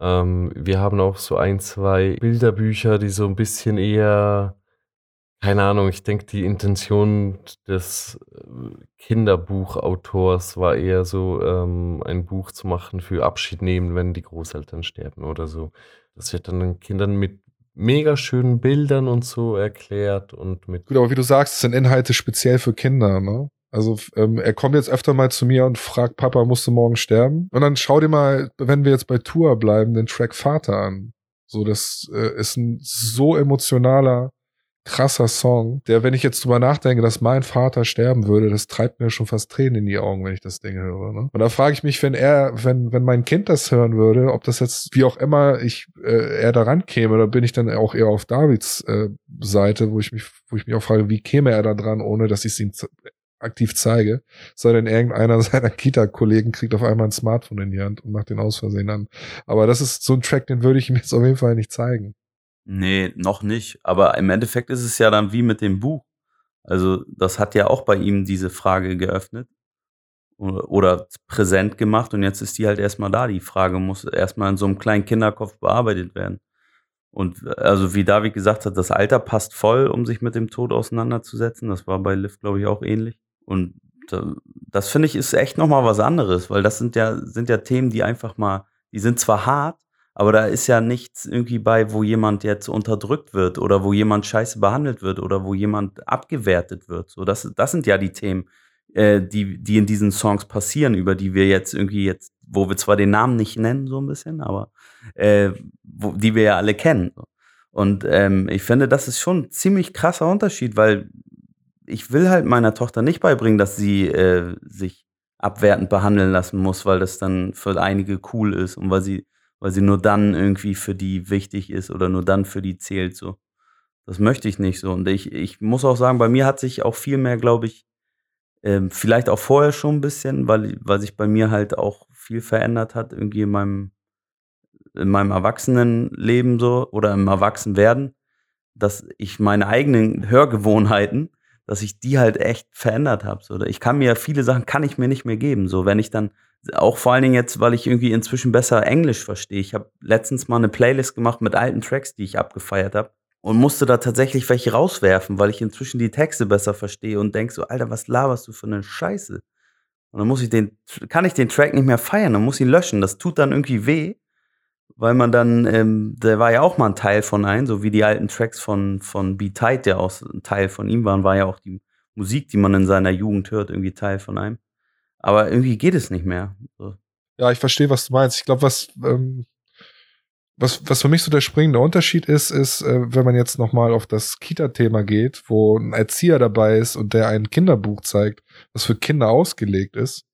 S4: Ähm, wir haben auch so ein, zwei Bilderbücher, die so ein bisschen eher, keine Ahnung, ich denke, die Intention des äh, Kinderbuchautors war eher so, ähm, ein Buch zu machen für Abschied nehmen, wenn die Großeltern sterben oder so. Das wird dann den Kindern mit mega schönen Bildern und so erklärt und mit.
S3: Gut, aber wie du sagst, es sind Inhalte speziell für Kinder, ne? Also ähm, er kommt jetzt öfter mal zu mir und fragt, Papa, musst du morgen sterben? Und dann schau dir mal, wenn wir jetzt bei Tour bleiben, den Track Vater an. So, das äh, ist ein so emotionaler krasser Song, der, wenn ich jetzt drüber nachdenke, dass mein Vater sterben würde, das treibt mir schon fast Tränen in die Augen, wenn ich das Ding höre. Ne? Und da frage ich mich, wenn er, wenn, wenn mein Kind das hören würde, ob das jetzt, wie auch immer, ich äh, er daran käme, da bin ich dann auch eher auf Davids äh, Seite, wo ich mich, wo ich mich auch frage, wie käme er da dran, ohne dass ich es ihm aktiv zeige, sei denn irgendeiner seiner Kita-Kollegen kriegt auf einmal ein Smartphone in die Hand und macht den aus Versehen an. Aber das ist so ein Track, den würde ich ihm jetzt auf jeden Fall nicht zeigen.
S1: Nee, noch nicht. Aber im Endeffekt ist es ja dann wie mit dem Buch. Also, das hat ja auch bei ihm diese Frage geöffnet oder, präsent gemacht und jetzt ist die halt erstmal da. Die Frage muss erstmal in so einem kleinen Kinderkopf bearbeitet werden. Und also, wie David gesagt hat, das Alter passt voll, um sich mit dem Tod auseinanderzusetzen. Das war bei Liv, glaube ich, auch ähnlich. Und das finde ich ist echt nochmal was anderes, weil das sind ja, sind ja Themen, die einfach mal, die sind zwar hart, aber da ist ja nichts irgendwie bei, wo jemand jetzt unterdrückt wird oder wo jemand scheiße behandelt wird oder wo jemand abgewertet wird. So, das, das sind ja die Themen, äh, die, die in diesen Songs passieren, über die wir jetzt irgendwie jetzt, wo wir zwar den Namen nicht nennen, so ein bisschen, aber äh, wo, die wir ja alle kennen. Und ähm, ich finde, das ist schon ein ziemlich krasser Unterschied, weil ich will halt meiner Tochter nicht beibringen, dass sie äh, sich abwertend behandeln lassen muss, weil das dann für einige cool ist und weil sie weil sie nur dann irgendwie für die wichtig ist oder nur dann für die zählt so. Das möchte ich nicht so. Und ich, ich muss auch sagen, bei mir hat sich auch viel mehr, glaube ich, ähm, vielleicht auch vorher schon ein bisschen, weil, weil sich bei mir halt auch viel verändert hat, irgendwie in meinem, in meinem Erwachsenenleben so oder im Erwachsenwerden, dass ich meine eigenen Hörgewohnheiten, dass ich die halt echt verändert habe. So. Ich kann mir viele Sachen kann ich mir nicht mehr geben. So, wenn ich dann auch vor allen Dingen jetzt, weil ich irgendwie inzwischen besser Englisch verstehe. Ich habe letztens mal eine Playlist gemacht mit alten Tracks, die ich abgefeiert habe und musste da tatsächlich welche rauswerfen, weil ich inzwischen die Texte besser verstehe und denk so, Alter, was laberst du für eine Scheiße? Und dann muss ich den, kann ich den Track nicht mehr feiern, dann muss ich ihn löschen. Das tut dann irgendwie weh, weil man dann, ähm, der war ja auch mal ein Teil von einem, so wie die alten Tracks von, von Be Tight, der auch ein Teil von ihm waren, war ja auch die Musik, die man in seiner Jugend hört, irgendwie Teil von einem. Aber irgendwie geht es nicht mehr. So.
S3: Ja, ich verstehe, was du meinst. Ich glaube, was, ähm, was, was für mich so der springende Unterschied ist, ist, äh, wenn man jetzt nochmal auf das Kita-Thema geht, wo ein Erzieher dabei ist und der ein Kinderbuch zeigt, das für Kinder ausgelegt ist,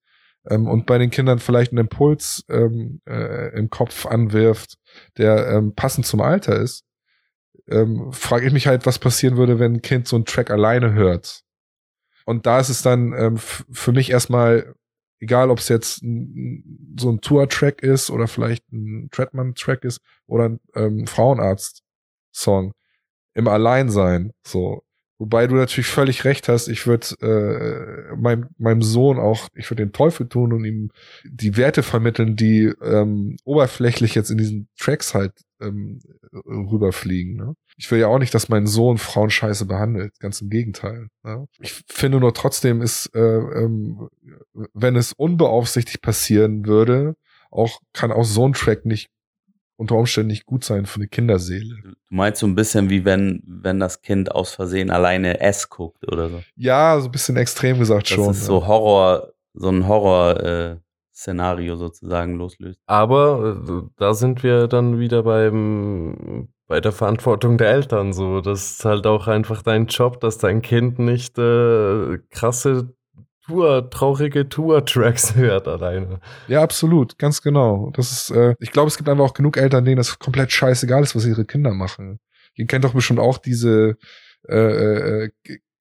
S3: ähm, und bei den Kindern vielleicht einen Impuls ähm, äh, im Kopf anwirft, der ähm, passend zum Alter ist, ähm, frage ich mich halt, was passieren würde, wenn ein Kind so einen Track alleine hört. Und da ist es dann ähm, für mich erstmal egal ob es jetzt so ein Tour-Track ist oder vielleicht ein Treadman-Track ist oder ein ähm, Frauenarzt-Song im Alleinsein. So. Wobei du natürlich völlig recht hast, ich würde äh, meinem, meinem Sohn auch, ich würde den Teufel tun und ihm die Werte vermitteln, die ähm, oberflächlich jetzt in diesen Tracks halt ähm, rüberfliegen. Ne? Ich will ja auch nicht, dass mein Sohn Frauen scheiße behandelt. Ganz im Gegenteil. Ne? Ich finde nur trotzdem ist, äh, ähm, wenn es unbeaufsichtigt passieren würde, auch kann auch so ein Track nicht unter Umständen nicht gut sein für eine Kinderseele.
S1: Du meinst so ein bisschen wie wenn, wenn das Kind aus Versehen alleine S guckt oder so?
S3: Ja, so ein bisschen extrem gesagt
S1: das
S3: schon.
S1: Das ist so Horror, so ein Horror, äh, Szenario sozusagen loslöst.
S4: Aber äh, da sind wir dann wieder beim, bei der Verantwortung der Eltern so. Das ist halt auch einfach dein Job, dass dein Kind nicht äh, krasse Tour, traurige Tour-Tracks hört alleine.
S3: Ja, absolut, ganz genau. Das ist, äh, ich glaube, es gibt einfach auch genug Eltern, denen das komplett scheißegal ist, was ihre Kinder machen. Ihr kennt doch bestimmt auch diese äh, äh,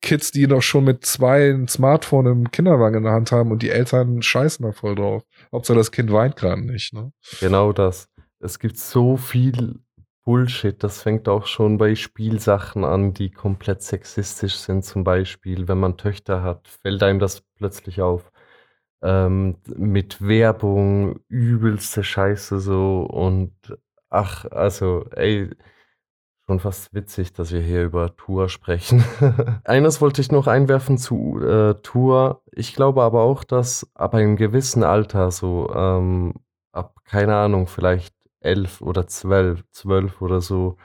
S3: Kids, die noch schon mit zwei ein Smartphone im Kinderwagen in der Hand haben und die Eltern scheißen da voll drauf. Hauptsache das Kind weint gerade nicht, ne?
S4: Genau das. Es gibt so viel Bullshit. Das fängt auch schon bei Spielsachen an, die komplett sexistisch sind. Zum Beispiel, wenn man Töchter hat, fällt einem das plötzlich auf. Ähm, mit Werbung, übelste Scheiße so und ach, also, ey, schon fast witzig, dass wir hier über Tour sprechen. Eines wollte ich noch einwerfen zu äh, Tour. Ich glaube aber auch, dass ab einem gewissen Alter, so ähm, ab, keine Ahnung, vielleicht elf oder zwölf, zwölf oder so,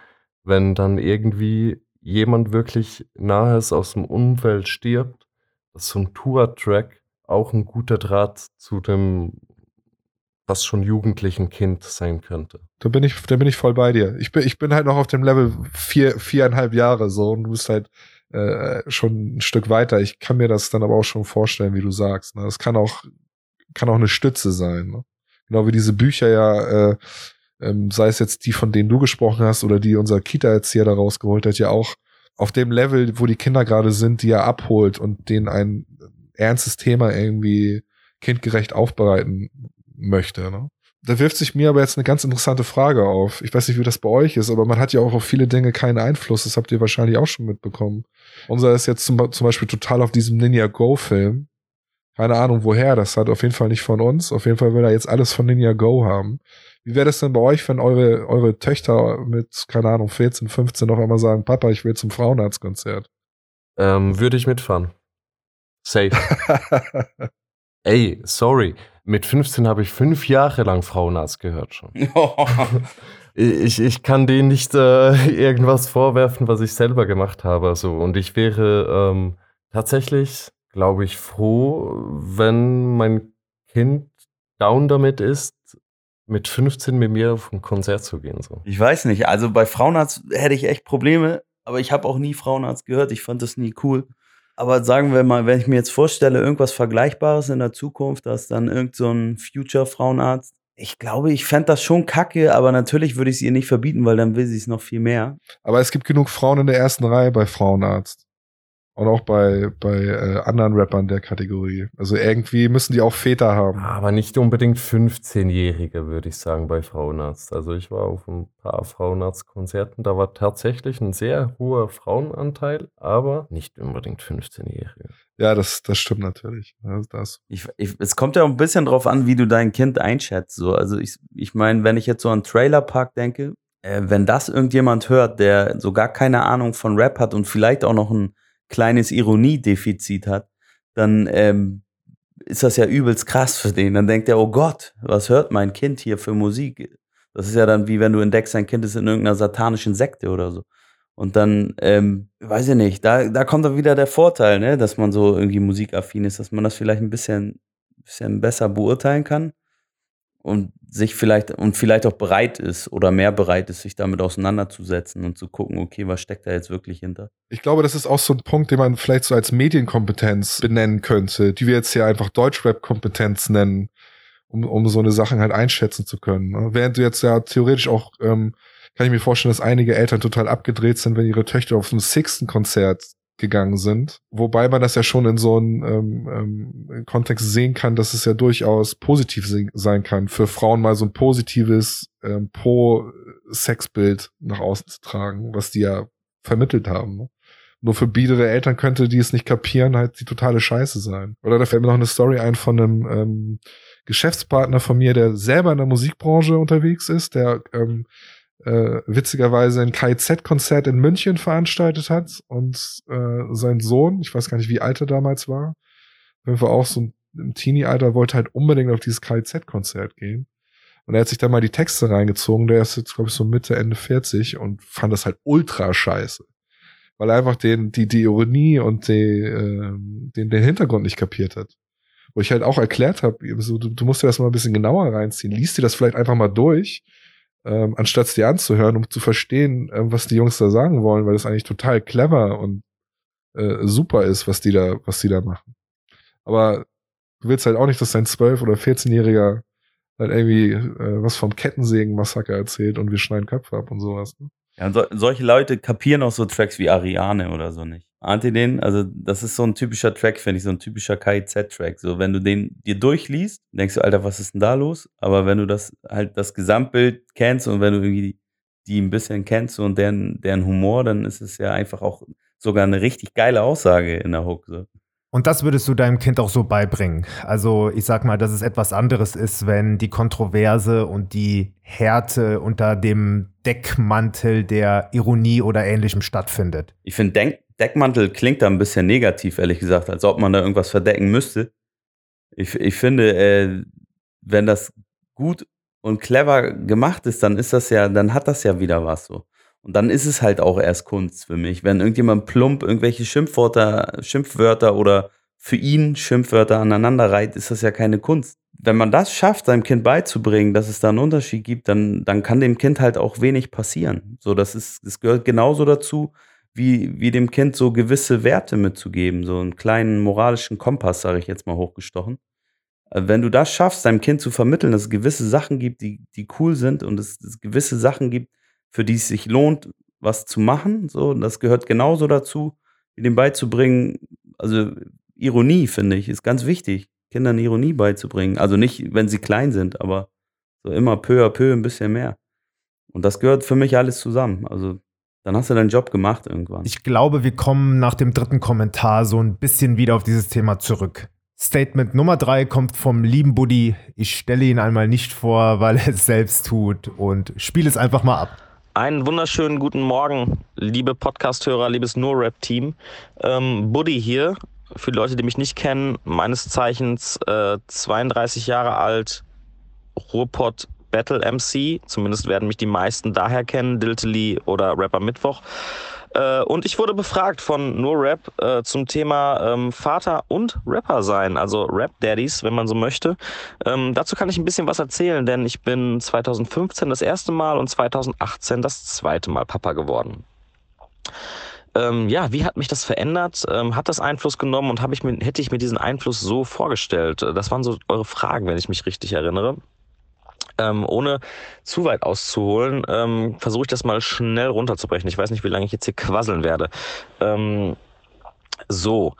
S4: wenn dann irgendwie jemand wirklich nahes aus dem Umfeld stirbt, dass so ein Tour-Track auch ein guter Draht zu dem fast schon jugendlichen Kind sein könnte.
S3: Da bin ich, da bin ich voll bei dir. Ich bin, ich bin halt noch auf dem Level vier, viereinhalb Jahre so und du bist halt äh, schon ein Stück weiter. Ich kann mir das dann aber auch schon vorstellen, wie du sagst. Ne? Das kann auch, kann auch eine Stütze sein. Ne? Genau wie diese Bücher ja äh, ähm, sei es jetzt die, von denen du gesprochen hast oder die unser Kita-Erzieher da rausgeholt hat, ja auch auf dem Level, wo die Kinder gerade sind, die er abholt und denen ein ernstes Thema irgendwie kindgerecht aufbereiten möchte. Ne? Da wirft sich mir aber jetzt eine ganz interessante Frage auf. Ich weiß nicht, wie das bei euch ist, aber man hat ja auch auf viele Dinge keinen Einfluss. Das habt ihr wahrscheinlich auch schon mitbekommen. Unser ist jetzt zum, zum Beispiel total auf diesem Ninja Go-Film. Keine Ahnung woher, das hat auf jeden Fall nicht von uns. Auf jeden Fall will er jetzt alles von Ninja Go haben. Wie wäre das denn bei euch, wenn eure, eure Töchter mit, keine Ahnung, 14, 15 noch einmal sagen, Papa, ich will zum Frauenarztkonzert?
S4: Ähm, würde ich mitfahren. Safe. Ey, sorry. Mit 15 habe ich fünf Jahre lang Frauenarzt gehört schon. ich, ich kann denen nicht äh, irgendwas vorwerfen, was ich selber gemacht habe. So. Und ich wäre ähm, tatsächlich, glaube ich, froh, wenn mein Kind down damit ist, mit 15 mit mir auf ein Konzert zu gehen. So.
S1: Ich weiß nicht, also bei Frauenarzt hätte ich echt Probleme, aber ich habe auch nie Frauenarzt gehört. Ich fand das nie cool. Aber sagen wir mal, wenn ich mir jetzt vorstelle, irgendwas Vergleichbares in der Zukunft, dass dann irgend so ein Future-Frauenarzt, ich glaube, ich fände das schon kacke, aber natürlich würde ich es ihr nicht verbieten, weil dann will sie es noch viel mehr.
S3: Aber es gibt genug Frauen in der ersten Reihe bei Frauenarzt. Und auch bei, bei äh, anderen Rappern der Kategorie. Also irgendwie müssen die auch Väter haben.
S4: Aber nicht unbedingt 15-Jährige, würde ich sagen, bei Frauenarzt. Also ich war auf ein paar Frauenarztkonzerten, da war tatsächlich ein sehr hoher Frauenanteil, aber nicht unbedingt 15-Jährige.
S3: Ja, das, das stimmt natürlich. Also das.
S1: Ich, ich, es kommt ja auch ein bisschen drauf an, wie du dein Kind einschätzt. So. Also ich, ich meine, wenn ich jetzt so an Trailerpark denke, äh, wenn das irgendjemand hört, der so gar keine Ahnung von Rap hat und vielleicht auch noch ein kleines Ironiedefizit hat, dann ähm, ist das ja übelst krass für den. Dann denkt er, oh Gott, was hört mein Kind hier für Musik? Das ist ja dann wie wenn du entdeckst, dein Kind ist in irgendeiner satanischen Sekte oder so. Und dann, ähm, weiß ich nicht, da, da kommt dann wieder der Vorteil, ne, dass man so irgendwie musikaffin ist, dass man das vielleicht ein bisschen, bisschen besser beurteilen kann und sich vielleicht und vielleicht auch bereit ist oder mehr bereit ist, sich damit auseinanderzusetzen und zu gucken, okay, was steckt da jetzt wirklich hinter?
S3: Ich glaube, das ist auch so ein Punkt, den man vielleicht so als Medienkompetenz benennen könnte, die wir jetzt hier einfach Deutschrap-Kompetenz nennen, um, um so eine Sachen halt einschätzen zu können. Ne? Während du jetzt ja theoretisch auch, ähm, kann ich mir vorstellen, dass einige Eltern total abgedreht sind, wenn ihre Töchter auf ein Sixten-Konzert gegangen sind. Wobei man das ja schon in so einem ähm, ähm, Kontext sehen kann, dass es ja durchaus positiv sein kann, für Frauen mal so ein positives ähm, Pro-Sexbild nach außen zu tragen, was die ja vermittelt haben. Ne? Nur für biedere Eltern könnte die es nicht kapieren, halt die totale Scheiße sein. Oder da fällt mir noch eine Story ein von einem ähm, Geschäftspartner von mir, der selber in der Musikbranche unterwegs ist, der ähm, äh, witzigerweise ein KIZ-Konzert in München veranstaltet hat und äh, sein Sohn, ich weiß gar nicht, wie alt er damals war, wenn wir auch so ein, im Teenie-Alter wollte halt unbedingt auf dieses KIZ-Konzert gehen. Und er hat sich da mal die Texte reingezogen, der ist jetzt, glaube ich, so Mitte, Ende 40 und fand das halt ultra scheiße. Weil er einfach den, die, die Ironie und die, äh, den, den Hintergrund nicht kapiert hat. Wo ich halt auch erklärt habe, so, du, du musst dir das mal ein bisschen genauer reinziehen. Lies dir das vielleicht einfach mal durch ähm, anstatt dir anzuhören, um zu verstehen, äh, was die Jungs da sagen wollen, weil das eigentlich total clever und äh, super ist, was die da, was die da machen. Aber du willst halt auch nicht, dass dein 12- oder 14-Jähriger halt irgendwie äh, was vom Kettensägen-Massaker erzählt und wir schneiden Köpfe ab und sowas. Ne?
S1: Ja, so, solche Leute kapieren auch so Tracks wie Ariane oder so nicht. Ahnt ihr den? Also, das ist so ein typischer Track, finde ich, so ein typischer KIZ-Track. So, wenn du den dir durchliest, denkst du, Alter, was ist denn da los? Aber wenn du das halt das Gesamtbild kennst und wenn du irgendwie die ein bisschen kennst und deren, deren Humor, dann ist es ja einfach auch sogar eine richtig geile Aussage in der Hook. So.
S2: Und das würdest du deinem Kind auch so beibringen. Also ich sag mal, dass es etwas anderes ist, wenn die Kontroverse und die Härte unter dem Deckmantel der Ironie oder ähnlichem stattfindet.
S1: Ich finde, Deckmantel klingt da ein bisschen negativ, ehrlich gesagt, als ob man da irgendwas verdecken müsste. Ich, ich finde, äh, wenn das gut und clever gemacht ist, dann ist das ja, dann hat das ja wieder was so. Und dann ist es halt auch erst Kunst für mich. Wenn irgendjemand plump irgendwelche Schimpfwörter, Schimpfwörter oder für ihn Schimpfwörter aneinander reiht, ist das ja keine Kunst. Wenn man das schafft, seinem Kind beizubringen, dass es da einen Unterschied gibt, dann, dann kann dem Kind halt auch wenig passieren. So, das ist, das gehört genauso dazu, wie, wie dem Kind so gewisse Werte mitzugeben, so einen kleinen moralischen Kompass, sage ich jetzt mal hochgestochen. Äh, wenn du das schaffst, deinem Kind zu vermitteln, dass es gewisse Sachen gibt, die, die cool sind und es, es gewisse Sachen gibt, für die es sich lohnt, was zu machen. So, das gehört genauso dazu, wie dem beizubringen. Also Ironie, finde ich, ist ganz wichtig, Kindern Ironie beizubringen. Also nicht, wenn sie klein sind, aber so immer peu à peu ein bisschen mehr. Und das gehört für mich alles zusammen. Also dann hast du deinen Job gemacht irgendwann.
S2: Ich glaube, wir kommen nach dem dritten Kommentar so ein bisschen wieder auf dieses Thema zurück. Statement Nummer drei kommt vom lieben Buddy. Ich stelle ihn einmal nicht vor, weil er es selbst tut und spiele es einfach mal ab.
S7: Einen wunderschönen guten Morgen, liebe Podcast-Hörer, liebes No-Rap-Team. Ähm, Buddy hier, für die Leute, die mich nicht kennen, meines Zeichens äh, 32 Jahre alt, Ruhrpott Battle MC. Zumindest werden mich die meisten daher kennen, Diltily oder Rapper Mittwoch. Äh, und ich wurde befragt von nur Rap äh, zum Thema ähm, Vater und Rapper sein, also Rap Daddies, wenn man so möchte. Ähm, dazu kann ich ein bisschen was erzählen, denn ich bin 2015 das erste Mal und 2018 das zweite Mal Papa geworden. Ähm, ja, wie hat mich das verändert? Ähm, hat das Einfluss genommen und ich mir, hätte ich mir diesen Einfluss so vorgestellt? Das waren so eure Fragen, wenn ich mich richtig erinnere. Ähm, ohne zu weit auszuholen, ähm, versuche ich das mal schnell runterzubrechen. Ich weiß nicht, wie lange ich jetzt hier quasseln werde. Ähm, so,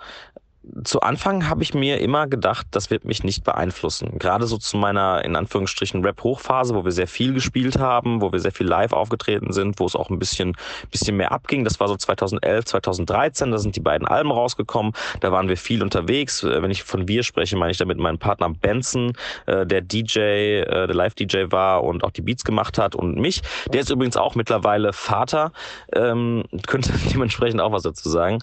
S7: zu Anfang habe ich mir immer gedacht, das wird mich nicht beeinflussen. Gerade so zu meiner, in Anführungsstrichen, Rap-Hochphase, wo wir sehr viel gespielt haben, wo wir sehr viel live aufgetreten sind, wo es auch ein bisschen, bisschen mehr abging. Das war so 2011, 2013, da sind die beiden Alben rausgekommen. Da waren wir viel unterwegs. Äh, wenn ich von wir spreche, meine ich damit meinen Partner Benson, äh, der DJ, äh, der Live-DJ war und auch die Beats gemacht hat und mich. Der ist übrigens auch mittlerweile Vater, ähm, könnte dementsprechend auch was dazu sagen.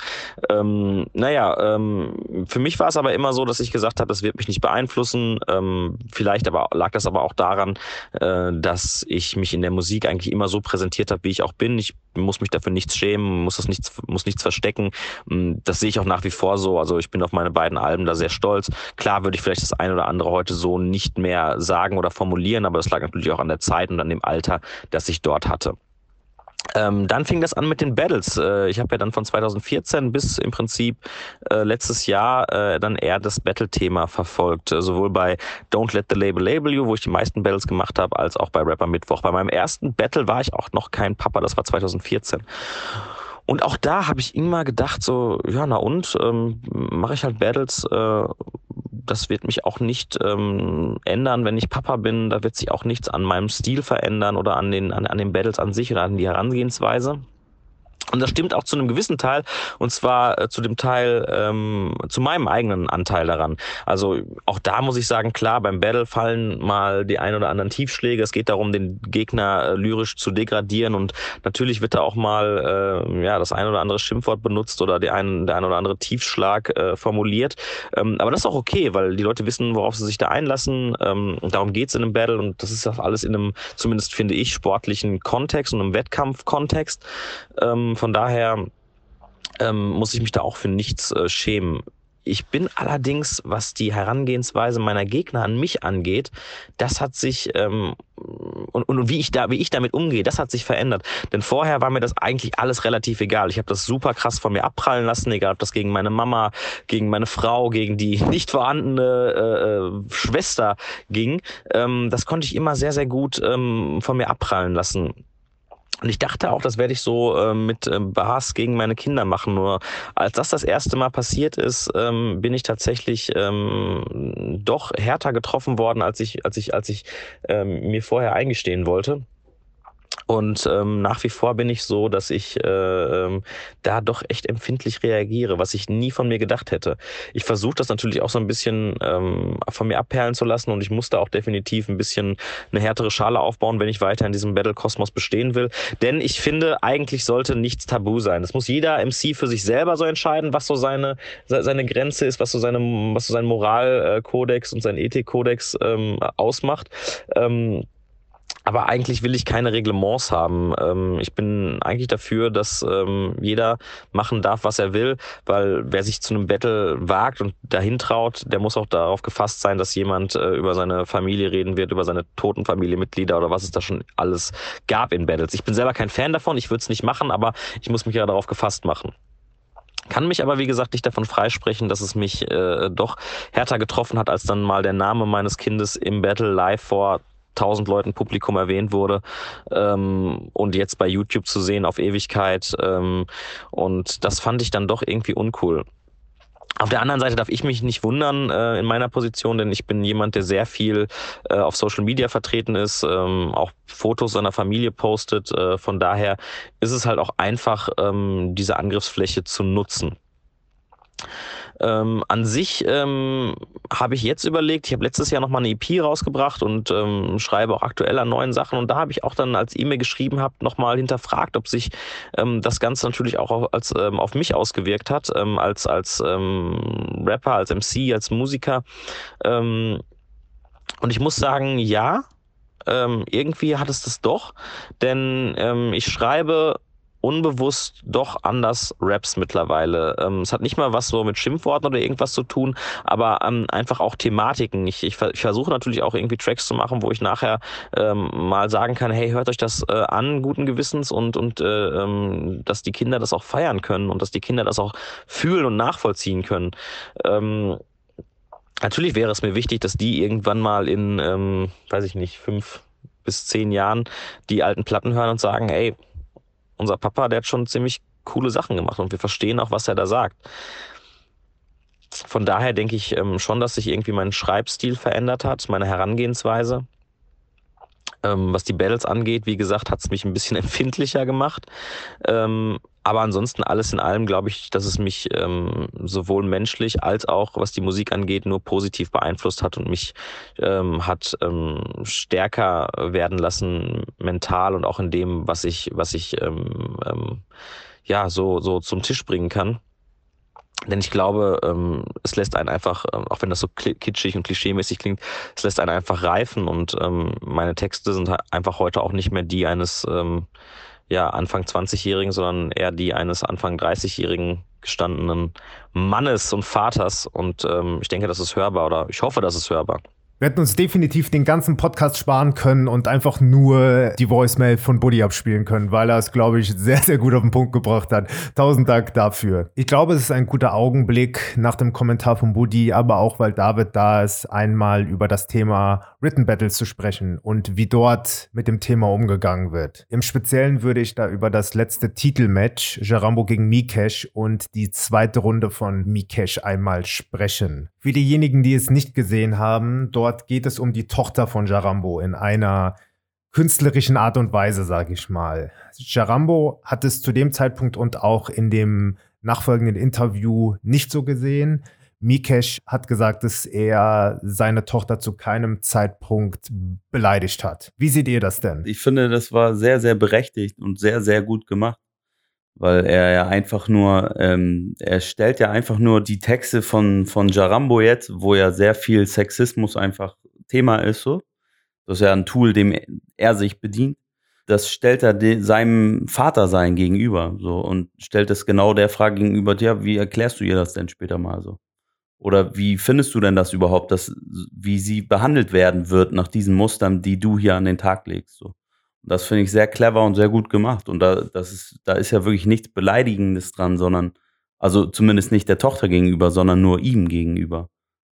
S7: Ähm, naja, ähm, für mich war es aber immer so, dass ich gesagt habe, das wird mich nicht beeinflussen. Ähm, vielleicht aber lag das aber auch daran, äh, dass ich mich in der Musik eigentlich immer so präsentiert habe, wie ich auch bin. Ich muss mich dafür nichts schämen, muss das nichts, muss nichts verstecken. Mm, das sehe ich auch nach wie vor so. Also ich bin auf meine beiden Alben da sehr stolz. Klar würde ich vielleicht das eine oder andere heute so nicht mehr sagen oder formulieren, aber das lag natürlich auch an der Zeit und an dem Alter, das ich dort hatte. Ähm, dann fing das an mit den Battles. Äh, ich habe ja dann von 2014 bis im Prinzip äh, letztes Jahr äh, dann eher das Battle-Thema verfolgt. Äh, sowohl bei Don't Let the Label Label You, wo ich die meisten Battles gemacht habe, als auch bei Rapper Mittwoch. Bei meinem ersten Battle war ich auch noch kein Papa, das war 2014. Und auch da habe ich immer gedacht, so, ja, na und, ähm, mache ich halt Battles, äh, das wird mich auch nicht ähm, ändern, wenn ich Papa bin. Da wird sich auch nichts an meinem Stil verändern oder an den, an, an den Battles an sich oder an die Herangehensweise. Und das stimmt auch zu einem gewissen Teil, und zwar äh, zu dem Teil, ähm, zu meinem eigenen Anteil daran. Also auch da muss ich sagen, klar, beim Battle fallen mal die ein oder anderen Tiefschläge. Es geht darum, den Gegner äh, lyrisch zu degradieren und natürlich wird da auch mal äh, ja, das ein oder andere Schimpfwort benutzt oder der ein, der ein oder andere Tiefschlag äh, formuliert. Ähm, aber das ist auch okay, weil die Leute wissen, worauf sie sich da einlassen. Ähm, darum geht's in einem Battle und das ist auch alles in einem, zumindest finde ich, sportlichen Kontext und einem Wettkampfkontext. Ähm, von daher ähm, muss ich mich da auch für nichts äh, schämen. ich bin allerdings, was die Herangehensweise meiner Gegner an mich angeht, das hat sich ähm, und, und wie ich da, wie ich damit umgehe, das hat sich verändert. Denn vorher war mir das eigentlich alles relativ egal. Ich habe das super krass von mir abprallen lassen, egal ob das gegen meine Mama, gegen meine Frau, gegen die nicht vorhandene äh, äh, Schwester ging. Ähm, das konnte ich immer sehr, sehr gut ähm, von mir abprallen lassen. Und ich dachte auch, das werde ich so äh, mit äh, Behass gegen meine Kinder machen. Nur als das das erste Mal passiert ist, ähm, bin ich tatsächlich ähm, doch härter getroffen worden, als ich, als ich, als ich ähm, mir vorher eingestehen wollte. Und ähm, nach wie vor bin ich so, dass ich äh, ähm, da doch echt empfindlich reagiere, was ich nie von mir gedacht hätte. Ich versuche das natürlich auch so ein bisschen ähm, von mir abperlen zu lassen und ich musste auch definitiv ein bisschen eine härtere Schale aufbauen, wenn ich weiter in diesem Battle-Kosmos bestehen will. Denn ich finde, eigentlich sollte nichts tabu sein. Das muss jeder MC für sich selber so entscheiden, was so seine, seine Grenze ist, was so, seine, was so sein Moralkodex und sein Ethikkodex ähm, ausmacht. Ähm, aber eigentlich will ich keine Reglements haben. Ähm, ich bin eigentlich dafür, dass ähm, jeder machen darf, was er will, weil wer sich zu einem Battle wagt und dahin traut, der muss auch darauf gefasst sein, dass jemand äh, über seine Familie reden wird, über seine toten Familienmitglieder oder was es da schon alles gab in Battles. Ich bin selber kein Fan davon, ich würde es nicht machen, aber ich muss mich ja darauf gefasst machen. Kann mich aber, wie gesagt, nicht davon freisprechen, dass es mich äh, doch härter getroffen hat, als dann mal der Name meines Kindes im Battle live vor tausend Leuten Publikum erwähnt wurde ähm, und jetzt bei YouTube zu sehen auf Ewigkeit. Ähm, und das fand ich dann doch irgendwie uncool. Auf der anderen Seite darf ich mich nicht wundern äh, in meiner Position, denn ich bin jemand, der sehr viel äh, auf Social Media vertreten ist, ähm, auch Fotos seiner Familie postet. Äh, von daher ist es halt auch einfach, ähm, diese Angriffsfläche zu nutzen. Ähm, an sich ähm, habe ich jetzt überlegt, ich habe letztes Jahr nochmal eine EP rausgebracht und ähm, schreibe auch aktuell an neuen Sachen. Und da habe ich auch dann, als E-Mail geschrieben habe, nochmal hinterfragt, ob sich ähm, das Ganze natürlich auch auf, als, ähm, auf mich ausgewirkt hat, ähm, als, als Rapper, als MC, als Musiker. Und ich muss sagen, ja, irgendwie hat es das doch, denn ich schreibe unbewusst doch anders Raps mittlerweile. Ähm, es hat nicht mal was so mit Schimpfworten oder irgendwas zu tun, aber ähm, einfach auch Thematiken. Ich, ich, ich versuche natürlich auch irgendwie Tracks zu machen, wo ich nachher ähm, mal sagen kann, hey, hört euch das äh, an, guten Gewissens und, und äh, ähm, dass die Kinder das auch feiern können und dass die Kinder das auch fühlen und nachvollziehen können. Ähm, natürlich wäre es mir wichtig, dass die irgendwann mal in, ähm, weiß ich nicht, fünf bis zehn Jahren die alten Platten hören und sagen, ey, unser Papa, der hat schon ziemlich coole Sachen gemacht und wir verstehen auch, was er da sagt. Von daher denke ich ähm, schon, dass sich irgendwie mein Schreibstil verändert hat, meine Herangehensweise. Ähm, was die Battles angeht, wie gesagt, hat es mich ein bisschen empfindlicher gemacht. Ähm, aber ansonsten alles in allem glaube ich, dass es mich ähm, sowohl menschlich als auch was die Musik angeht nur positiv beeinflusst hat und mich ähm, hat ähm, stärker werden lassen mental und auch in dem, was ich was ich ähm, ähm, ja so so zum Tisch bringen kann. Denn ich glaube, ähm, es lässt einen einfach, ähm, auch wenn das so kitschig und klischeemäßig klingt, es lässt einen einfach reifen und ähm, meine Texte sind einfach heute auch nicht mehr die eines ähm, ja, Anfang 20-Jährigen, sondern eher die eines Anfang 30-jährigen gestandenen Mannes und Vaters. Und ähm, ich denke, das ist hörbar oder ich hoffe, das ist hörbar.
S2: Wir hätten uns definitiv den ganzen Podcast sparen können und einfach nur die Voicemail von Buddy abspielen können, weil er es, glaube ich, sehr, sehr gut auf den Punkt gebracht hat. Tausend Dank dafür. Ich glaube, es ist ein guter Augenblick nach dem Kommentar von Buddy, aber auch, weil David da ist, einmal über das Thema Written Battles zu sprechen und wie dort mit dem Thema umgegangen wird. Im Speziellen würde ich da über das letzte Titelmatch, Jarambo gegen Mikesh und die zweite Runde von Mikesh einmal sprechen. Für diejenigen, die es nicht gesehen haben, dort geht es um die Tochter von Jarambo in einer künstlerischen Art und Weise, sage ich mal. Jarambo hat es zu dem Zeitpunkt und auch in dem nachfolgenden Interview nicht so gesehen. Mikesh hat gesagt, dass er seine Tochter zu keinem Zeitpunkt beleidigt hat. Wie seht ihr das denn?
S1: Ich finde, das war sehr, sehr berechtigt und sehr, sehr gut gemacht weil er ja einfach nur, ähm, er stellt ja einfach nur die Texte von, von Jarambo jetzt, wo ja sehr viel Sexismus einfach Thema ist, so. Das ist ja ein Tool, dem er sich bedient. Das stellt er de, seinem Vatersein gegenüber, so, und stellt es genau der Frage gegenüber, ja, wie erklärst du ihr das denn später mal so? Oder wie findest du denn das überhaupt, dass, wie sie behandelt werden wird nach diesen Mustern, die du hier an den Tag legst? So. Das finde ich sehr clever und sehr gut gemacht. Und da, das ist, da ist ja wirklich nichts Beleidigendes dran, sondern, also zumindest nicht der Tochter gegenüber, sondern nur ihm gegenüber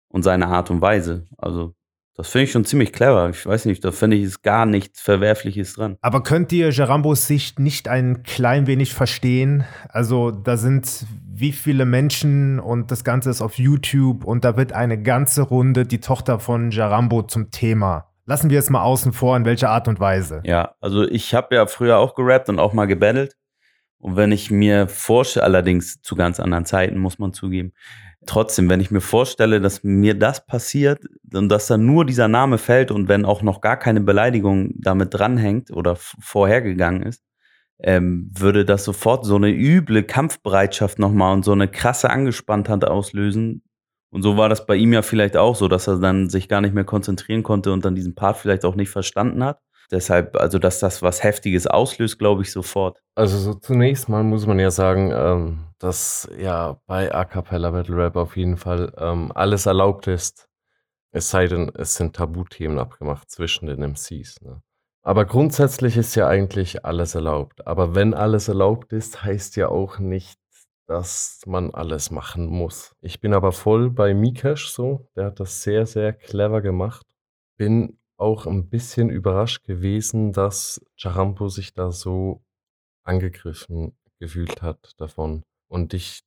S1: und seine Art und Weise. Also das finde ich schon ziemlich clever. Ich weiß nicht, da finde ich es gar nichts Verwerfliches dran.
S2: Aber könnt ihr Gerambos Sicht nicht ein klein wenig verstehen? Also da sind wie viele Menschen und das Ganze ist auf YouTube und da wird eine ganze Runde die Tochter von Jarambo zum Thema. Lassen wir es mal außen vor, in welcher Art und Weise.
S1: Ja, also ich habe ja früher auch gerappt und auch mal gebettelt. Und wenn ich mir vorstelle, allerdings zu ganz anderen Zeiten, muss man zugeben, trotzdem, wenn ich mir vorstelle, dass mir das passiert und dass da nur dieser Name fällt und wenn auch noch gar keine Beleidigung damit dranhängt oder vorhergegangen ist, ähm, würde das sofort so eine üble Kampfbereitschaft nochmal und so eine krasse Angespanntheit auslösen. Und so war das bei ihm ja vielleicht auch so, dass er dann sich gar nicht mehr konzentrieren konnte und dann diesen Part vielleicht auch nicht verstanden hat. Deshalb, also dass das was Heftiges auslöst, glaube ich sofort.
S4: Also so zunächst mal muss man ja sagen, ähm, dass ja bei A Cappella Battle Rap auf jeden Fall ähm, alles erlaubt ist. Es sei denn, es sind Tabuthemen abgemacht zwischen den MCs. Ne? Aber grundsätzlich ist ja eigentlich alles erlaubt. Aber wenn alles erlaubt ist, heißt ja auch nicht, dass man alles machen muss. Ich bin aber voll bei Mikesh so. Der hat das sehr, sehr clever gemacht. Bin auch ein bisschen überrascht gewesen, dass Charampo sich da so angegriffen gefühlt hat davon. Und ich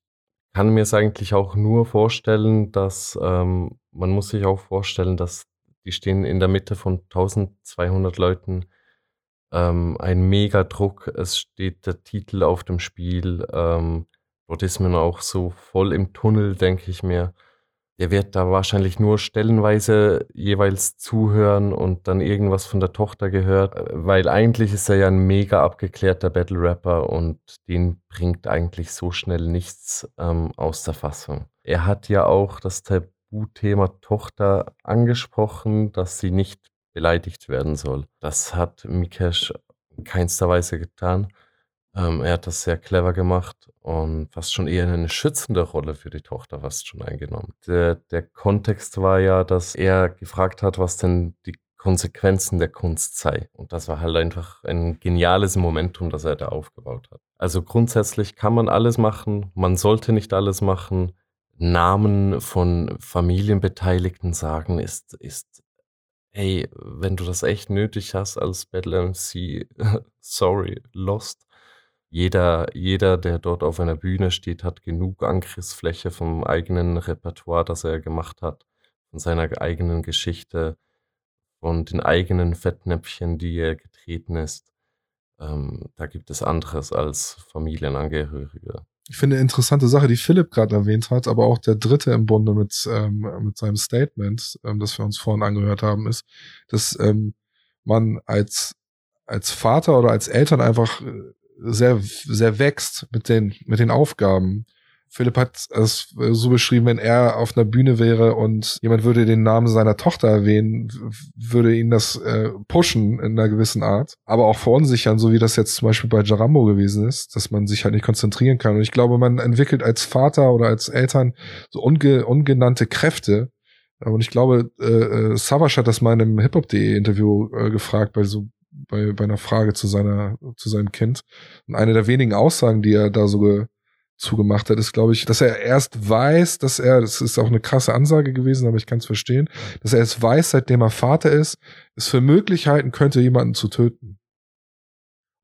S4: kann mir es eigentlich auch nur vorstellen, dass ähm, man muss sich auch vorstellen, dass die stehen in der Mitte von 1200 Leuten. Ähm, ein Mega-Druck. Es steht der Titel auf dem Spiel. Ähm, dort ist man auch so voll im Tunnel, denke ich mir. Der wird da wahrscheinlich nur stellenweise jeweils zuhören und dann irgendwas von der Tochter gehört, weil eigentlich ist er ja ein mega abgeklärter Battle-Rapper und den bringt eigentlich so schnell nichts ähm, aus der Fassung. Er hat ja auch das Tabuthema Tochter angesprochen, dass sie nicht beleidigt werden soll. Das hat Mikesh in keinster Weise getan. Ähm, er hat das sehr clever gemacht und fast schon eher eine schützende Rolle für die Tochter fast schon eingenommen. Der, der Kontext war ja, dass er gefragt hat, was denn die Konsequenzen der Kunst sei. Und das war halt einfach ein geniales Momentum, das er da aufgebaut hat. Also grundsätzlich kann man alles machen, man sollte nicht alles machen. Namen von Familienbeteiligten sagen ist, ist hey, wenn du das echt nötig hast als Battle MC, sorry, lost. Jeder, jeder, der dort auf einer Bühne steht, hat genug Angriffsfläche vom eigenen Repertoire, das er gemacht hat, von seiner eigenen Geschichte, von den eigenen Fettnäpfchen, die er getreten ist. Ähm, da gibt es anderes als Familienangehörige.
S3: Ich finde eine interessante Sache, die Philipp gerade erwähnt hat, aber auch der dritte im Bunde mit, ähm, mit seinem Statement, ähm, das wir uns vorhin angehört haben, ist, dass ähm, man als, als Vater oder als Eltern einfach äh, sehr, sehr wächst mit den, mit den Aufgaben. Philipp hat es so beschrieben, wenn er auf einer Bühne wäre und jemand würde den Namen seiner Tochter erwähnen, würde ihn das äh, pushen in einer gewissen Art, aber auch verunsichern, so wie das jetzt zum Beispiel bei Jarambo gewesen ist, dass man sich halt nicht konzentrieren kann. Und ich glaube, man entwickelt als Vater oder als Eltern so unge ungenannte Kräfte. Und ich glaube, äh, äh Savas hat das mal in einem Hip-Hop.de Interview äh, gefragt, bei so bei, bei einer Frage zu seiner, zu seinem Kind. Und eine der wenigen Aussagen, die er da so zugemacht hat, ist, glaube ich, dass er erst weiß, dass er, das ist auch eine krasse Ansage gewesen, aber ich kann es verstehen, dass er es weiß, seitdem er Vater ist, es für Möglichkeiten könnte, jemanden zu töten.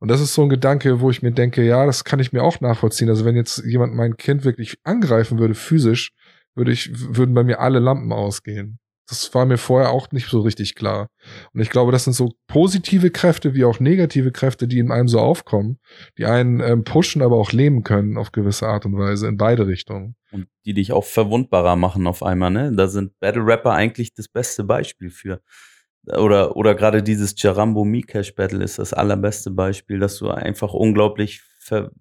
S3: Und das ist so ein Gedanke, wo ich mir denke, ja, das kann ich mir auch nachvollziehen. Also wenn jetzt jemand mein Kind wirklich angreifen würde, physisch, würde ich, würden bei mir alle Lampen ausgehen. Das war mir vorher auch nicht so richtig klar. Und ich glaube, das sind so positive Kräfte wie auch negative Kräfte, die in einem so aufkommen, die einen ähm, pushen, aber auch lähmen können auf gewisse Art und Weise in beide Richtungen.
S1: Und die dich auch verwundbarer machen auf einmal, ne? Da sind Battle Rapper eigentlich das beste Beispiel für. Oder, oder gerade dieses Jarambo Mikesh Battle ist das allerbeste Beispiel, dass du einfach unglaublich ver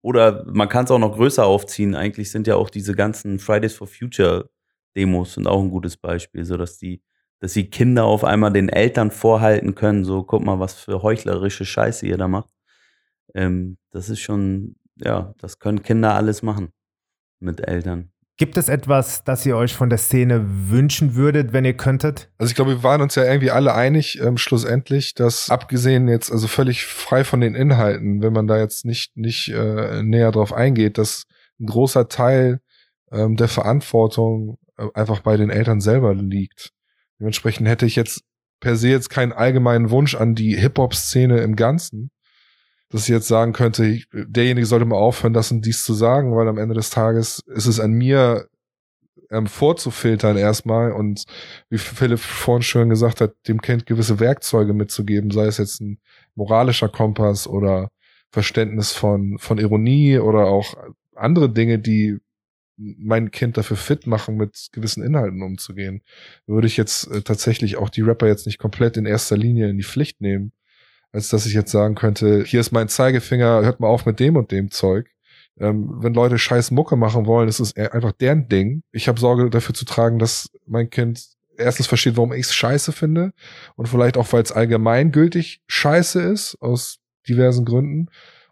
S1: oder man kann es auch noch größer aufziehen. Eigentlich sind ja auch diese ganzen Fridays for Future Demos sind auch ein gutes Beispiel, so dass die, dass die Kinder auf einmal den Eltern vorhalten können, so guck mal, was für heuchlerische Scheiße ihr da macht. Ähm, das ist schon, ja, das können Kinder alles machen mit Eltern.
S2: Gibt es etwas, das ihr euch von der Szene wünschen würdet, wenn ihr könntet?
S3: Also ich glaube, wir waren uns ja irgendwie alle einig, ähm, schlussendlich, dass abgesehen jetzt, also völlig frei von den Inhalten, wenn man da jetzt nicht, nicht äh, näher drauf eingeht, dass ein großer Teil ähm, der Verantwortung einfach bei den Eltern selber liegt. Dementsprechend hätte ich jetzt per se jetzt keinen allgemeinen Wunsch an die Hip-Hop-Szene im Ganzen, dass ich jetzt sagen könnte, derjenige sollte mal aufhören, das und dies zu sagen, weil am Ende des Tages ist es an mir, ähm, vorzufiltern erstmal und wie Philipp vorhin schön gesagt hat, dem Kind gewisse Werkzeuge mitzugeben, sei es jetzt ein moralischer Kompass oder Verständnis von, von Ironie oder auch andere Dinge, die mein Kind dafür fit machen, mit gewissen Inhalten umzugehen. Würde ich jetzt äh, tatsächlich auch die Rapper jetzt nicht komplett in erster Linie in die Pflicht nehmen, als dass ich jetzt sagen könnte, hier ist mein Zeigefinger, hört mal auf mit dem und dem Zeug. Ähm, wenn Leute scheiß Mucke machen wollen, ist es einfach deren Ding. Ich habe Sorge dafür zu tragen, dass mein Kind erstens versteht, warum ich es scheiße finde und vielleicht auch, weil es allgemeingültig scheiße ist, aus diversen Gründen.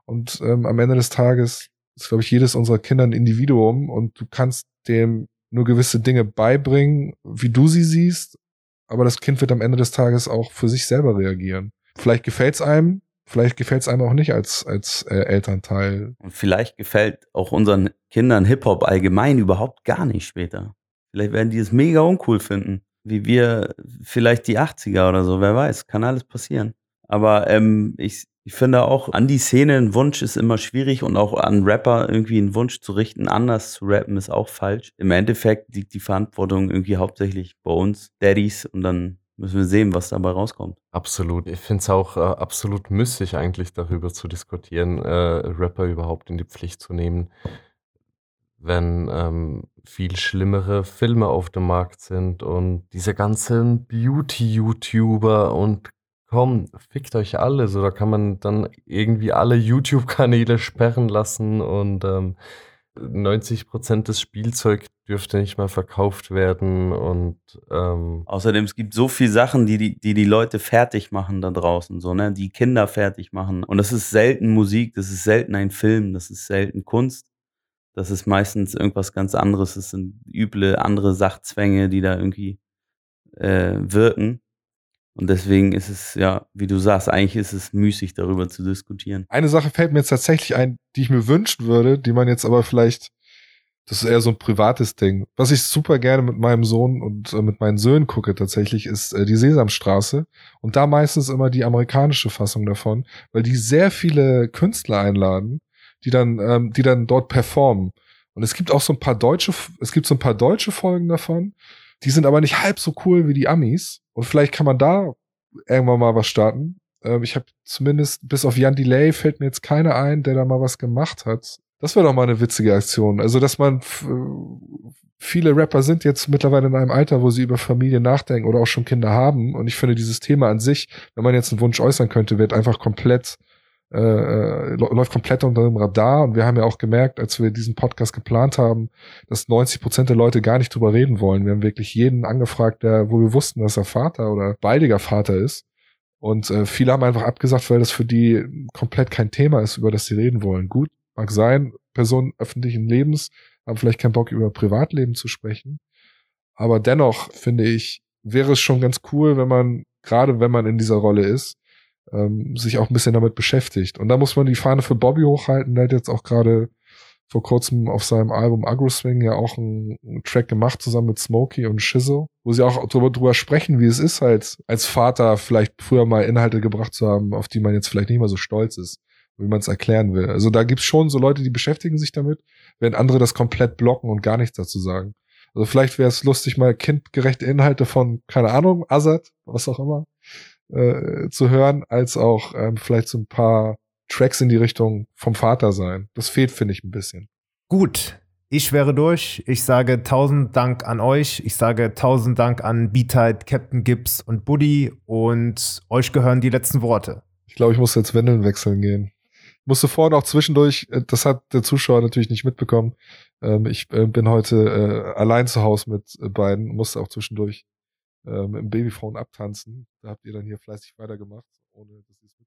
S3: Und ähm, am Ende des Tages ist, glaube ich, jedes unserer Kinder ein Individuum und du kannst dem nur gewisse Dinge beibringen, wie du sie siehst, aber das Kind wird am Ende des Tages auch für sich selber reagieren. Vielleicht gefällt's einem, vielleicht gefällt's einem auch nicht als, als äh, Elternteil.
S1: Und vielleicht gefällt auch unseren Kindern Hip-Hop allgemein überhaupt gar nicht später. Vielleicht werden die es mega uncool finden. Wie wir vielleicht die 80er oder so, wer weiß, kann alles passieren. Aber ähm, ich, ich finde auch, an die Szene ein Wunsch ist immer schwierig und auch an Rapper irgendwie einen Wunsch zu richten, anders zu rappen, ist auch falsch. Im Endeffekt liegt die Verantwortung irgendwie hauptsächlich bei uns, Daddies, und dann müssen wir sehen, was dabei rauskommt.
S4: Absolut. Ich finde es auch äh, absolut müßig, eigentlich darüber zu diskutieren, äh, Rapper überhaupt in die Pflicht zu nehmen, wenn ähm, viel schlimmere Filme auf dem Markt sind und diese ganzen Beauty-YouTuber und komm, fickt euch alle. So, da kann man dann irgendwie alle YouTube-Kanäle sperren lassen und ähm, 90% des Spielzeug dürfte nicht mal verkauft werden und ähm
S1: außerdem es gibt so viele Sachen, die die, die die Leute fertig machen da draußen, so ne, die Kinder fertig machen. Und das ist selten Musik, das ist selten ein Film, das ist selten Kunst, das ist meistens irgendwas ganz anderes, das sind üble andere Sachzwänge, die da irgendwie äh, wirken und deswegen ist es, ja, wie du sagst, eigentlich ist es müßig, darüber zu diskutieren.
S3: Eine Sache fällt mir jetzt tatsächlich ein, die ich mir wünschen würde, die man jetzt aber vielleicht, das ist eher so ein privates Ding. Was ich super gerne mit meinem Sohn und äh, mit meinen Söhnen gucke tatsächlich, ist äh, die Sesamstraße. Und da meistens immer die amerikanische Fassung davon, weil die sehr viele Künstler einladen, die dann, ähm, die dann dort performen. Und es gibt auch so ein paar deutsche, es gibt so ein paar deutsche Folgen davon. Die sind aber nicht halb so cool wie die Amis. Und vielleicht kann man da irgendwann mal was starten. Ähm, ich habe zumindest, bis auf Jan Delay fällt mir jetzt keiner ein, der da mal was gemacht hat. Das wäre doch mal eine witzige Aktion. Also, dass man viele Rapper sind jetzt mittlerweile in einem Alter, wo sie über Familie nachdenken oder auch schon Kinder haben. Und ich finde dieses Thema an sich, wenn man jetzt einen Wunsch äußern könnte, wird einfach komplett äh, äh läuft komplett unter dem Radar. Und wir haben ja auch gemerkt, als wir diesen Podcast geplant haben, dass 90 Prozent der Leute gar nicht drüber reden wollen. Wir haben wirklich jeden angefragt, der, wo wir wussten, dass er Vater oder baldiger Vater ist. Und äh, viele haben einfach abgesagt, weil das für die komplett kein Thema ist, über das sie reden wollen. Gut, mag sein, Personen öffentlichen Lebens haben vielleicht keinen Bock, über Privatleben zu sprechen. Aber dennoch finde ich, wäre es schon ganz cool, wenn man, gerade wenn man in dieser Rolle ist, ähm, sich auch ein bisschen damit beschäftigt. Und da muss man die Fahne für Bobby hochhalten. Der hat jetzt auch gerade vor kurzem auf seinem Album Agro Swing ja auch einen, einen Track gemacht, zusammen mit Smokey und Shizzo, wo sie auch drüber, drüber sprechen, wie es ist, halt als Vater vielleicht früher mal Inhalte gebracht zu haben, auf die man jetzt vielleicht nicht mehr so stolz ist, wie man es erklären will. Also da gibt's schon so Leute, die beschäftigen sich damit, während andere das komplett blocken und gar nichts dazu sagen. Also vielleicht wäre es lustig, mal kindgerechte Inhalte von, keine Ahnung, Azad, was auch immer, äh, zu hören, als auch ähm, vielleicht so ein paar Tracks in die Richtung vom Vater sein. Das fehlt, finde ich, ein bisschen.
S2: Gut, ich wäre durch. Ich sage tausend Dank an euch. Ich sage tausend Dank an Beatite, Captain Gibbs und Buddy. Und euch gehören die letzten Worte.
S3: Ich glaube, ich muss jetzt Wendeln wechseln gehen. Ich musste vorhin auch zwischendurch, äh, das hat der Zuschauer natürlich nicht mitbekommen. Ähm, ich äh, bin heute allein zu Hause mit beiden, musste auch zwischendurch äh, mit dem Babyfrauen abtanzen. Da habt ihr dann hier fleißig weitergemacht, ohne dass ihr es